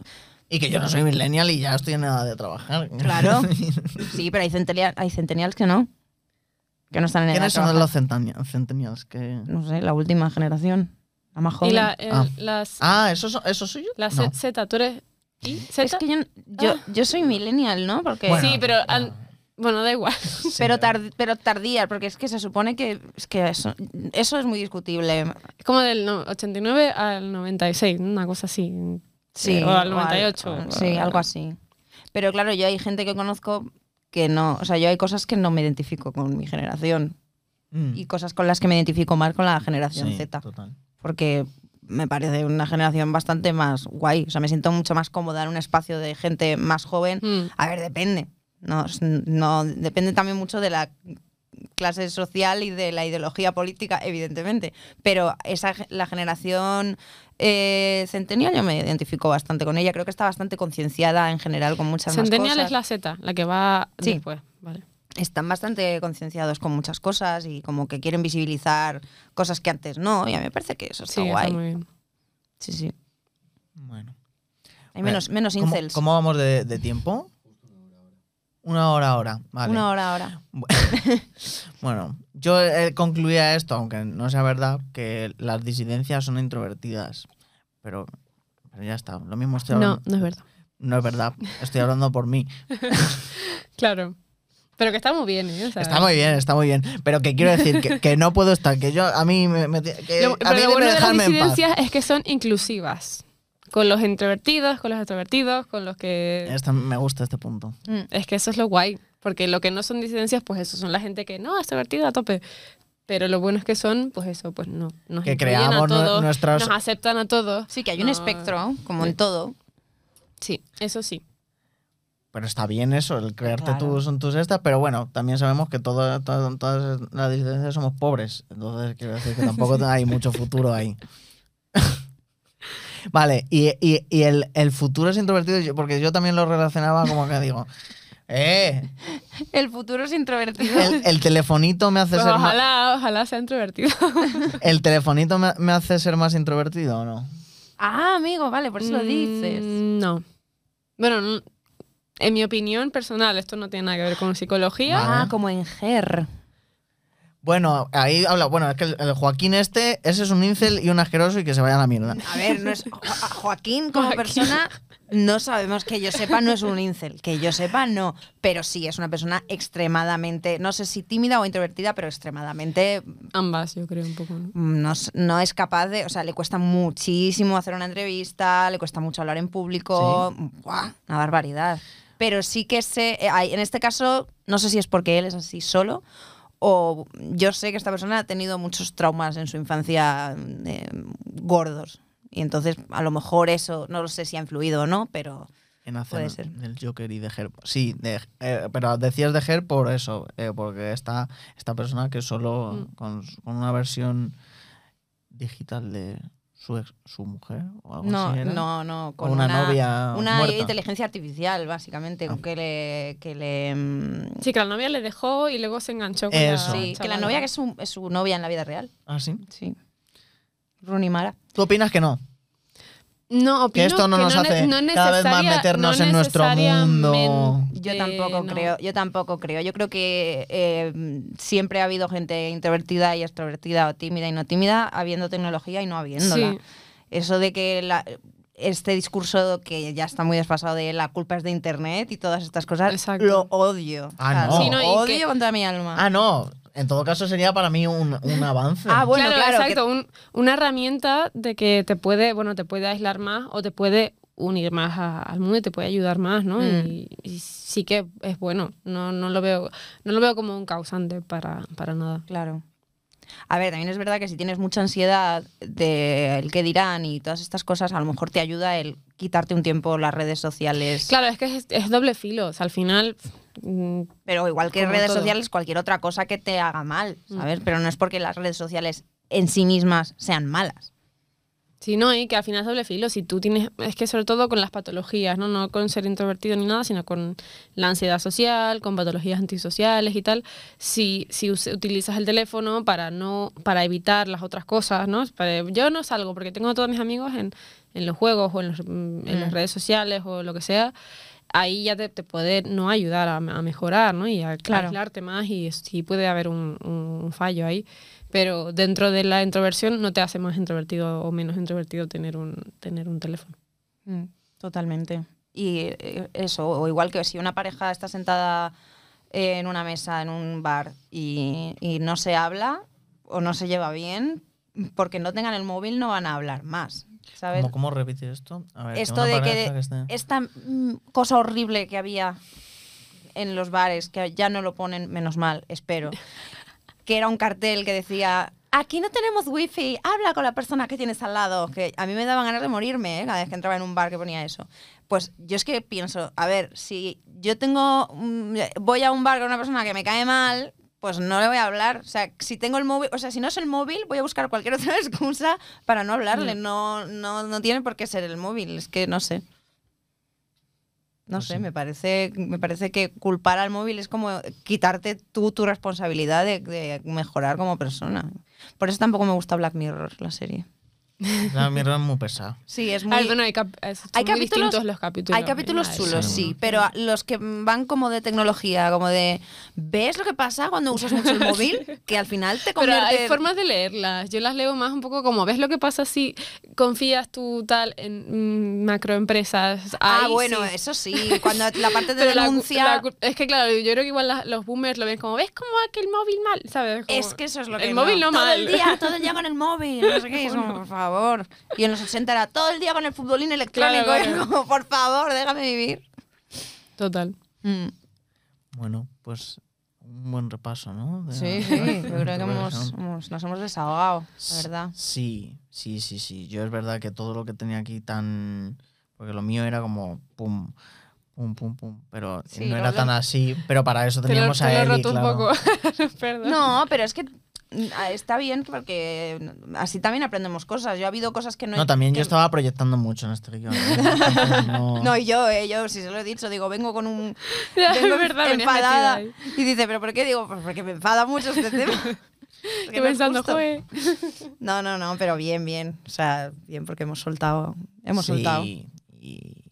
y que yo no soy millennial y ya estoy en edad de trabajar. Claro. [LAUGHS] Sí, pero hay centennials, hay centennials que no. Que no están en edad de ¿Quiénes son trabajar. los centennials? centennials que... No sé, la última generación. La más Y joven. la, el- Ah. las. Ah, ¿eso, son- eso soy yo? La No. Z, tú eres. ¿Y? ¿Z? es que yo, yo, yo soy millennial, ¿no? Porque. Bueno, sí, pero. al- bueno, da igual. [LAUGHS] pero, tard- pero tardía, porque es que se supone que, es que eso, eso es muy discutible. Es como del no- 89 al 96, una cosa así. Sí, O al o 98. sí, algo así. Pero claro, yo hay gente que conozco que no, o sea, yo hay cosas que no me identifico con mi generación Mm. y cosas con las que me identifico más con la generación Sí, Z, total. porque me parece una generación bastante más guay. O sea, me siento mucho más cómoda en un espacio de gente más joven. Mm. A ver, depende. No, no, depende también mucho de la clase social y de la ideología política, evidentemente. Pero esa, la generación eh, centennial yo me identifico bastante con ella. Creo que está bastante concienciada en general con muchas más Centennial cosas. es la Z, la que va Sí. después. Vale. Están bastante concienciados con muchas cosas y como que quieren visibilizar cosas que antes no. Y a mí me parece que eso está Sí, guay. está muy bien. Sí, sí. Bueno. Hay menos, menos ¿Cómo, incels. cómo vamos de, de tiempo? Una hora ahora. Vale. Una hora ahora. [LAUGHS] Bueno, yo concluía esto, aunque no sea verdad, que las disidencias son introvertidas. Pero, pero ya está. Lo mismo estoy No, hablando. no es verdad. No es verdad. Estoy hablando por mí. [LAUGHS] Claro. Pero que está muy bien, ¿eh? O sea, Está muy bien, está muy bien. Pero que quiero decir que, que no puedo estar, que yo a mí me, me- que [LAUGHS] Lo, a pero mí lo me bueno de las disidencias es que son inclusivas. Con los introvertidos, con los extrovertidos, con los que... Esta- me gusta este punto. Mm. Es que eso es lo guay. Porque lo que no son disidencias, pues eso, son la gente que no, extrovertida a tope. Pero lo bueno es que son, pues eso, pues no. Nos Que a creamos nue- todos, nuestras- Nos aceptan a todos. Sí, que hay un No- espectro, como en todo. Sí, eso sí. Pero está bien eso, el crearte Claro. tú son tus estas, pero bueno, también sabemos que todo, todo- todas las disidencias somos pobres. Entonces quiero decir que tampoco [LAUGHS] hay mucho futuro ahí. vale, y, y- y el, el futuro es introvertido, porque yo también lo relacionaba como que digo, eh, [LAUGHS] El futuro es introvertido. el, el telefonito me hace Pues ser más, ojalá, ojalá sea introvertido. [LAUGHS] el telefonito me, me hace ser más introvertido o no? Ah, amigo, vale, por eso lo dices. Mm, No. Bueno, no- en mi opinión personal, esto no tiene nada que ver con psicología. Ah, como en Ger. Bueno, ahí habla, bueno, es que el, el Joaquín este, ese es un incel y un asqueroso y que se vaya a la mierda. A ver, no es, Jo- Joaquín como Joaquín. persona no sabemos que yo sepa no es un incel, que yo sepa no, pero sí es una persona extremadamente, no sé si tímida o introvertida, pero extremadamente Ambas, yo creo, un poco. ¿no? no, s- no es capaz de, o sea, le cuesta muchísimo hacer una entrevista, le cuesta mucho hablar en público, ¡buah! una barbaridad. Pero sí que sé, eh, en este caso, no sé si es porque él es así solo o yo sé que esta persona ha tenido muchos traumas en su infancia eh, gordos. Y entonces, a lo mejor eso, no lo sé si ha influido o no, pero En hacer Puede ser. el Joker y de Her. Sí, de- eh, pero decías de Her por eso, eh, porque está esta persona que solo Mm. con una versión digital de su ex, su mujer o algo no, así era. no, no, con una, novia una muerta. inteligencia artificial, básicamente, Ah. que le, que le mm, Sí, que la novia le dejó y luego se enganchó con Eso. la Sí, que la novia que es su, es su novia en la vida real. ¿Ah, sí? Sí. Rooney Mara. ¿Tú opinas que no? No, opino Que esto no nos hace no cada vez más meternos no en nuestro mundo. necesariamente, Yo tampoco no. creo, yo tampoco creo. Yo creo que eh, siempre ha habido gente introvertida y extrovertida o tímida y no tímida, habiendo tecnología y no habiéndola. Sí. Eso de que la- este discurso que ya está muy desfasado de la culpa es de internet y todas estas cosas, Exacto. lo odio. Ah, no. Sí, no, y odio que- con toda mi alma. Ah, no. En todo caso sería para mí un, un [LAUGHS] avance. Ah, bueno, claro, exacto. un- una herramienta de que te puede, bueno, te puede aislar más o te puede unir más a- al mundo y te puede ayudar más, ¿no? Mm. Y, y sí que es bueno. No, no lo veo, no lo veo como un causante para, para nada. Claro. A ver, también es verdad que si tienes mucha ansiedad del qué dirán y todas estas cosas, a lo mejor te ayuda el quitarte un tiempo las redes sociales. Claro, es que es, es doble filo. O sea, al final. Mm, Pero igual que Como redes todo. sociales, cualquier otra cosa que te haga mal, Mm. ¿sabes? Pero no es porque las redes sociales en sí mismas sean malas. Sí, no, y que al final es doble filo. Si tú tienes, es que sobre todo con las patologías, ¿no? No con ser introvertido ni nada, sino con la ansiedad social, con patologías antisociales y tal. Si, si utilizas el teléfono para no, para evitar las otras cosas, ¿no? Para- yo no salgo porque tengo a todos mis amigos en, en los juegos o en, los- mm, en las Mm. redes sociales o lo que sea. Ahí ya te, te puede no ayudar a, a mejorar, ¿no? Y a Claro. aislarte más y sí puede haber un, un fallo ahí. Pero dentro de la introversión no te hace más introvertido o menos introvertido tener un, tener un teléfono. Mm, Totalmente. Y eh, eso, o igual que si una pareja está sentada en una mesa en un bar y, y no se habla o no se lleva bien, porque no tengan el móvil no van a hablar más. ¿Sabes? ¿Cómo, cómo repites esto? A ver, Esto de que esté- esta mm, cosa horrible que había en los bares, que ya no lo ponen, menos mal, espero, [LAUGHS] que era un cartel que decía aquí no tenemos wifi, habla con la persona que tienes al lado. Que a mí me daban ganas de morirme ¿eh? cada vez que entraba en un bar que ponía eso. Pues yo es que pienso, a ver, si yo tengo, mm, voy a un bar con una persona que me cae mal, pues no le voy a hablar. O sea, si tengo el móvil, o sea, si no es el móvil, voy a buscar cualquier [LAUGHS] otra excusa para no hablarle. No, no, no tiene por qué ser el móvil, es que no sé. No sé, me parece, me parece que culpar al móvil es como quitarte tú tu responsabilidad de, de mejorar como persona. Por eso tampoco me gusta Black Mirror, la serie. [LAUGHS] La mierda es muy pesada. Sí, es A muy... bueno, hay, cap- es- son hay muy capítulos- distintos los capítulos. Hay capítulos chulos, sí. sí, pero los que van como de tecnología, como de ¿ves lo que pasa cuando usas mucho el [LAUGHS] móvil? Que al final te Pero convierte hay formas de leerlas. Yo las leo más un poco como, ¿ves lo que pasa si confías tú tal en mm, macroempresas? Ah, Ahí bueno, sí. eso sí, cuando la parte [LAUGHS] de Pero la denuncia la es que claro, yo creo que igual la- los boomers lo ven como, ¿ves como aquel móvil mal? ¿Sabes? Como, es que eso es lo que El móvil no todo mal. el día, todo el día con el móvil, no sé qué, es como, por favor. Y en los 80 era todo el día con el futbolín electrónico, Claro, como, por favor, déjame vivir. Total. Mm. Bueno, pues un buen repaso, ¿no? De Sí, la- sí, yo [LAUGHS] creo que hemos, nos hemos desahogado, la verdad. Sí, sí, sí, sí. Yo es verdad que todo lo que tenía aquí tan... Porque lo mío era como pum, pum, pum, pum. Pero Sí, no lo- era tan así. Pero para eso Te lo, teníamos te a lo he Eli, roto claro. un poco. [LAUGHS] Perdón. No, pero es que está bien porque así también aprendemos cosas. Yo ha habido cosas que no... No, también que- yo estaba proyectando mucho en este guion. [LAUGHS] no- No, y yo, eh, yo, si se lo he dicho, digo, vengo con un... [LAUGHS] Vengo verdad, enfadada. Y dice, ¿pero por qué? Digo, pues porque me enfada mucho este [LAUGHS] tema. Porque Yo no es pensando, joder. No, no, no, pero bien, bien. O sea, bien porque hemos soltado. Hemos Sí, soltado. y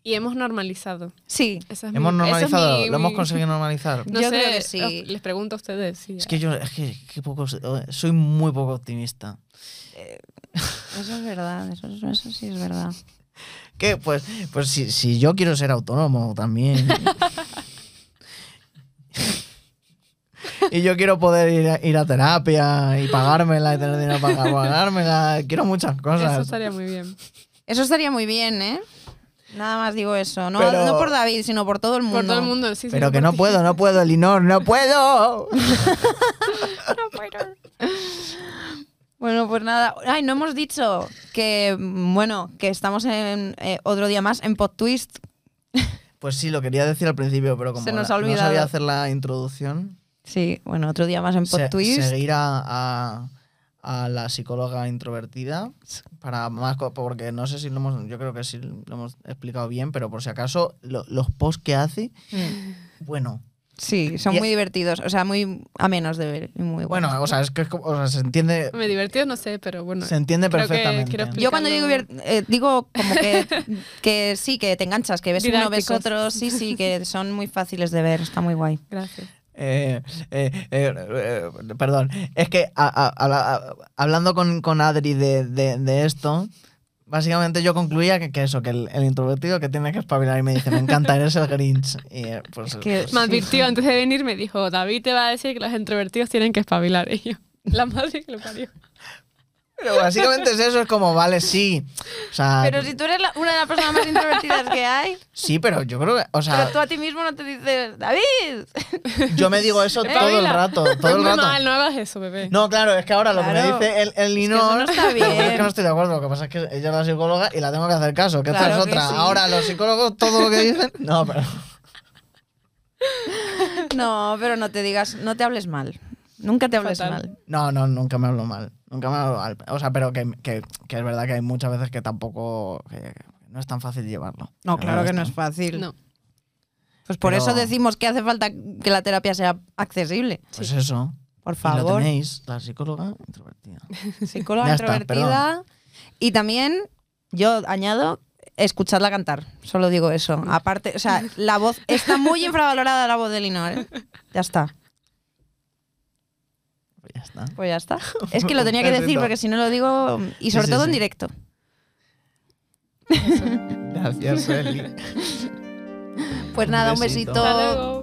Y hemos normalizado. Sí. Esa es hemos mi- es normalizado, mi- lo hemos [LAUGHS] conseguido normalizar. No Yo sé, creo que sí. os- les pregunto a ustedes. Es que yo, es que, que poco, soy muy poco optimista. Eso es verdad, eso, eso sí es verdad. [LAUGHS] Que pues, pues si, si yo quiero ser autónomo también. [LAUGHS] y yo quiero poder ir a, ir a terapia y pagármela y tener dinero para pagármela. Quiero muchas Eso cosas. estaría muy bien. Eso estaría muy bien, ¿eh? Nada más digo eso. No, Pero- no por David, sino por todo el mundo. Por todo el mundo, sí, sí. Pero que por no ti. puedo, no puedo, Elinor, [LAUGHS] no puedo. Bueno, pues nada. Ay, no hemos dicho que, mm, bueno, que estamos en eh, otro día más en PodTwist. Pues sí, lo quería decir al principio, pero como Se nos la- ha no olvidado. sabía hacer la introducción, Sí, bueno, otro día más en se- PodTwist. seguir a, a- a la psicóloga introvertida para más porque no sé si lo hemos yo creo que sí lo hemos explicado bien pero por si acaso lo- los posts que hace Mm. bueno Sí, son Y- muy divertidos. O sea, muy amenos de ver. muy buenos. bueno o sea es que es como- o sea, se entiende Me divertido, no sé, pero bueno. se entiende perfectamente Yo cuando digo, eh, digo como que, [LAUGHS] que sí, que te enganchas, que ves uno, ves Didácticos. otro, sí, sí, que son muy fáciles de ver, está muy guay. Gracias. Eh, eh, eh, perdón, es que a- a- a- a- hablando con, con Adri de, de- de esto, básicamente yo concluía que, que eso, que el, el introvertido que tiene que espabilar y me dice, me encanta, eres el Grinch. Y, pues, que- pues, Me advirtió antes de venir, me dijo, David te va a decir que los introvertidos tienen que espabilar. Y yo, la madre que lo parió. Pero básicamente es eso, es como, vale, sí. O sea, Pero si tú eres la- una de las personas más introvertidas que hay, sí, pero yo creo que, o pero sea, tú a ti mismo no te dices, David. yo me digo eso [LAUGHS] todo el Espabila. rato, todo el Muy rato. mal, no hagas eso, bebé. No, claro, es que ahora lo que Claro. me dice el, el eso Linor. no está [LAUGHS] lo que pasa es bien. que no estoy de acuerdo. Lo que pasa es que ella es la psicóloga y la tengo que hacer caso. Que esta Claro es que otra. sí. Ahora, los psicólogos, todo lo que dicen. No, pero. [LAUGHS] No, pero no te digas, no te hables mal. Nunca te hables Fatal. mal. No, no, nunca me hablo mal. Nunca me mal. O sea, pero que, que, que es verdad que hay muchas veces que tampoco. que- que no es tan fácil llevarlo. No, claro que no es fácil. No. Pues por Pero- eso decimos que hace falta que la terapia sea accesible. Pues eso. Por Y lo favor. tenéis, la psicóloga introvertida. [LAUGHS] Psicóloga Ya está, introvertida. y también, yo añado, escucharla cantar. Solo digo eso. Aparte, o sea, la voz está muy [LAUGHS] infravalorada la voz de Linor. ¿eh? Ya está. Pues ya está. Pues ya está. [LAUGHS] Es que lo tenía que decir porque si no lo digo. Y sobre sí, todo en sí. directo. [LAUGHS] Gracias, Eli. Pues nada, un besito. besito. Hasta luego.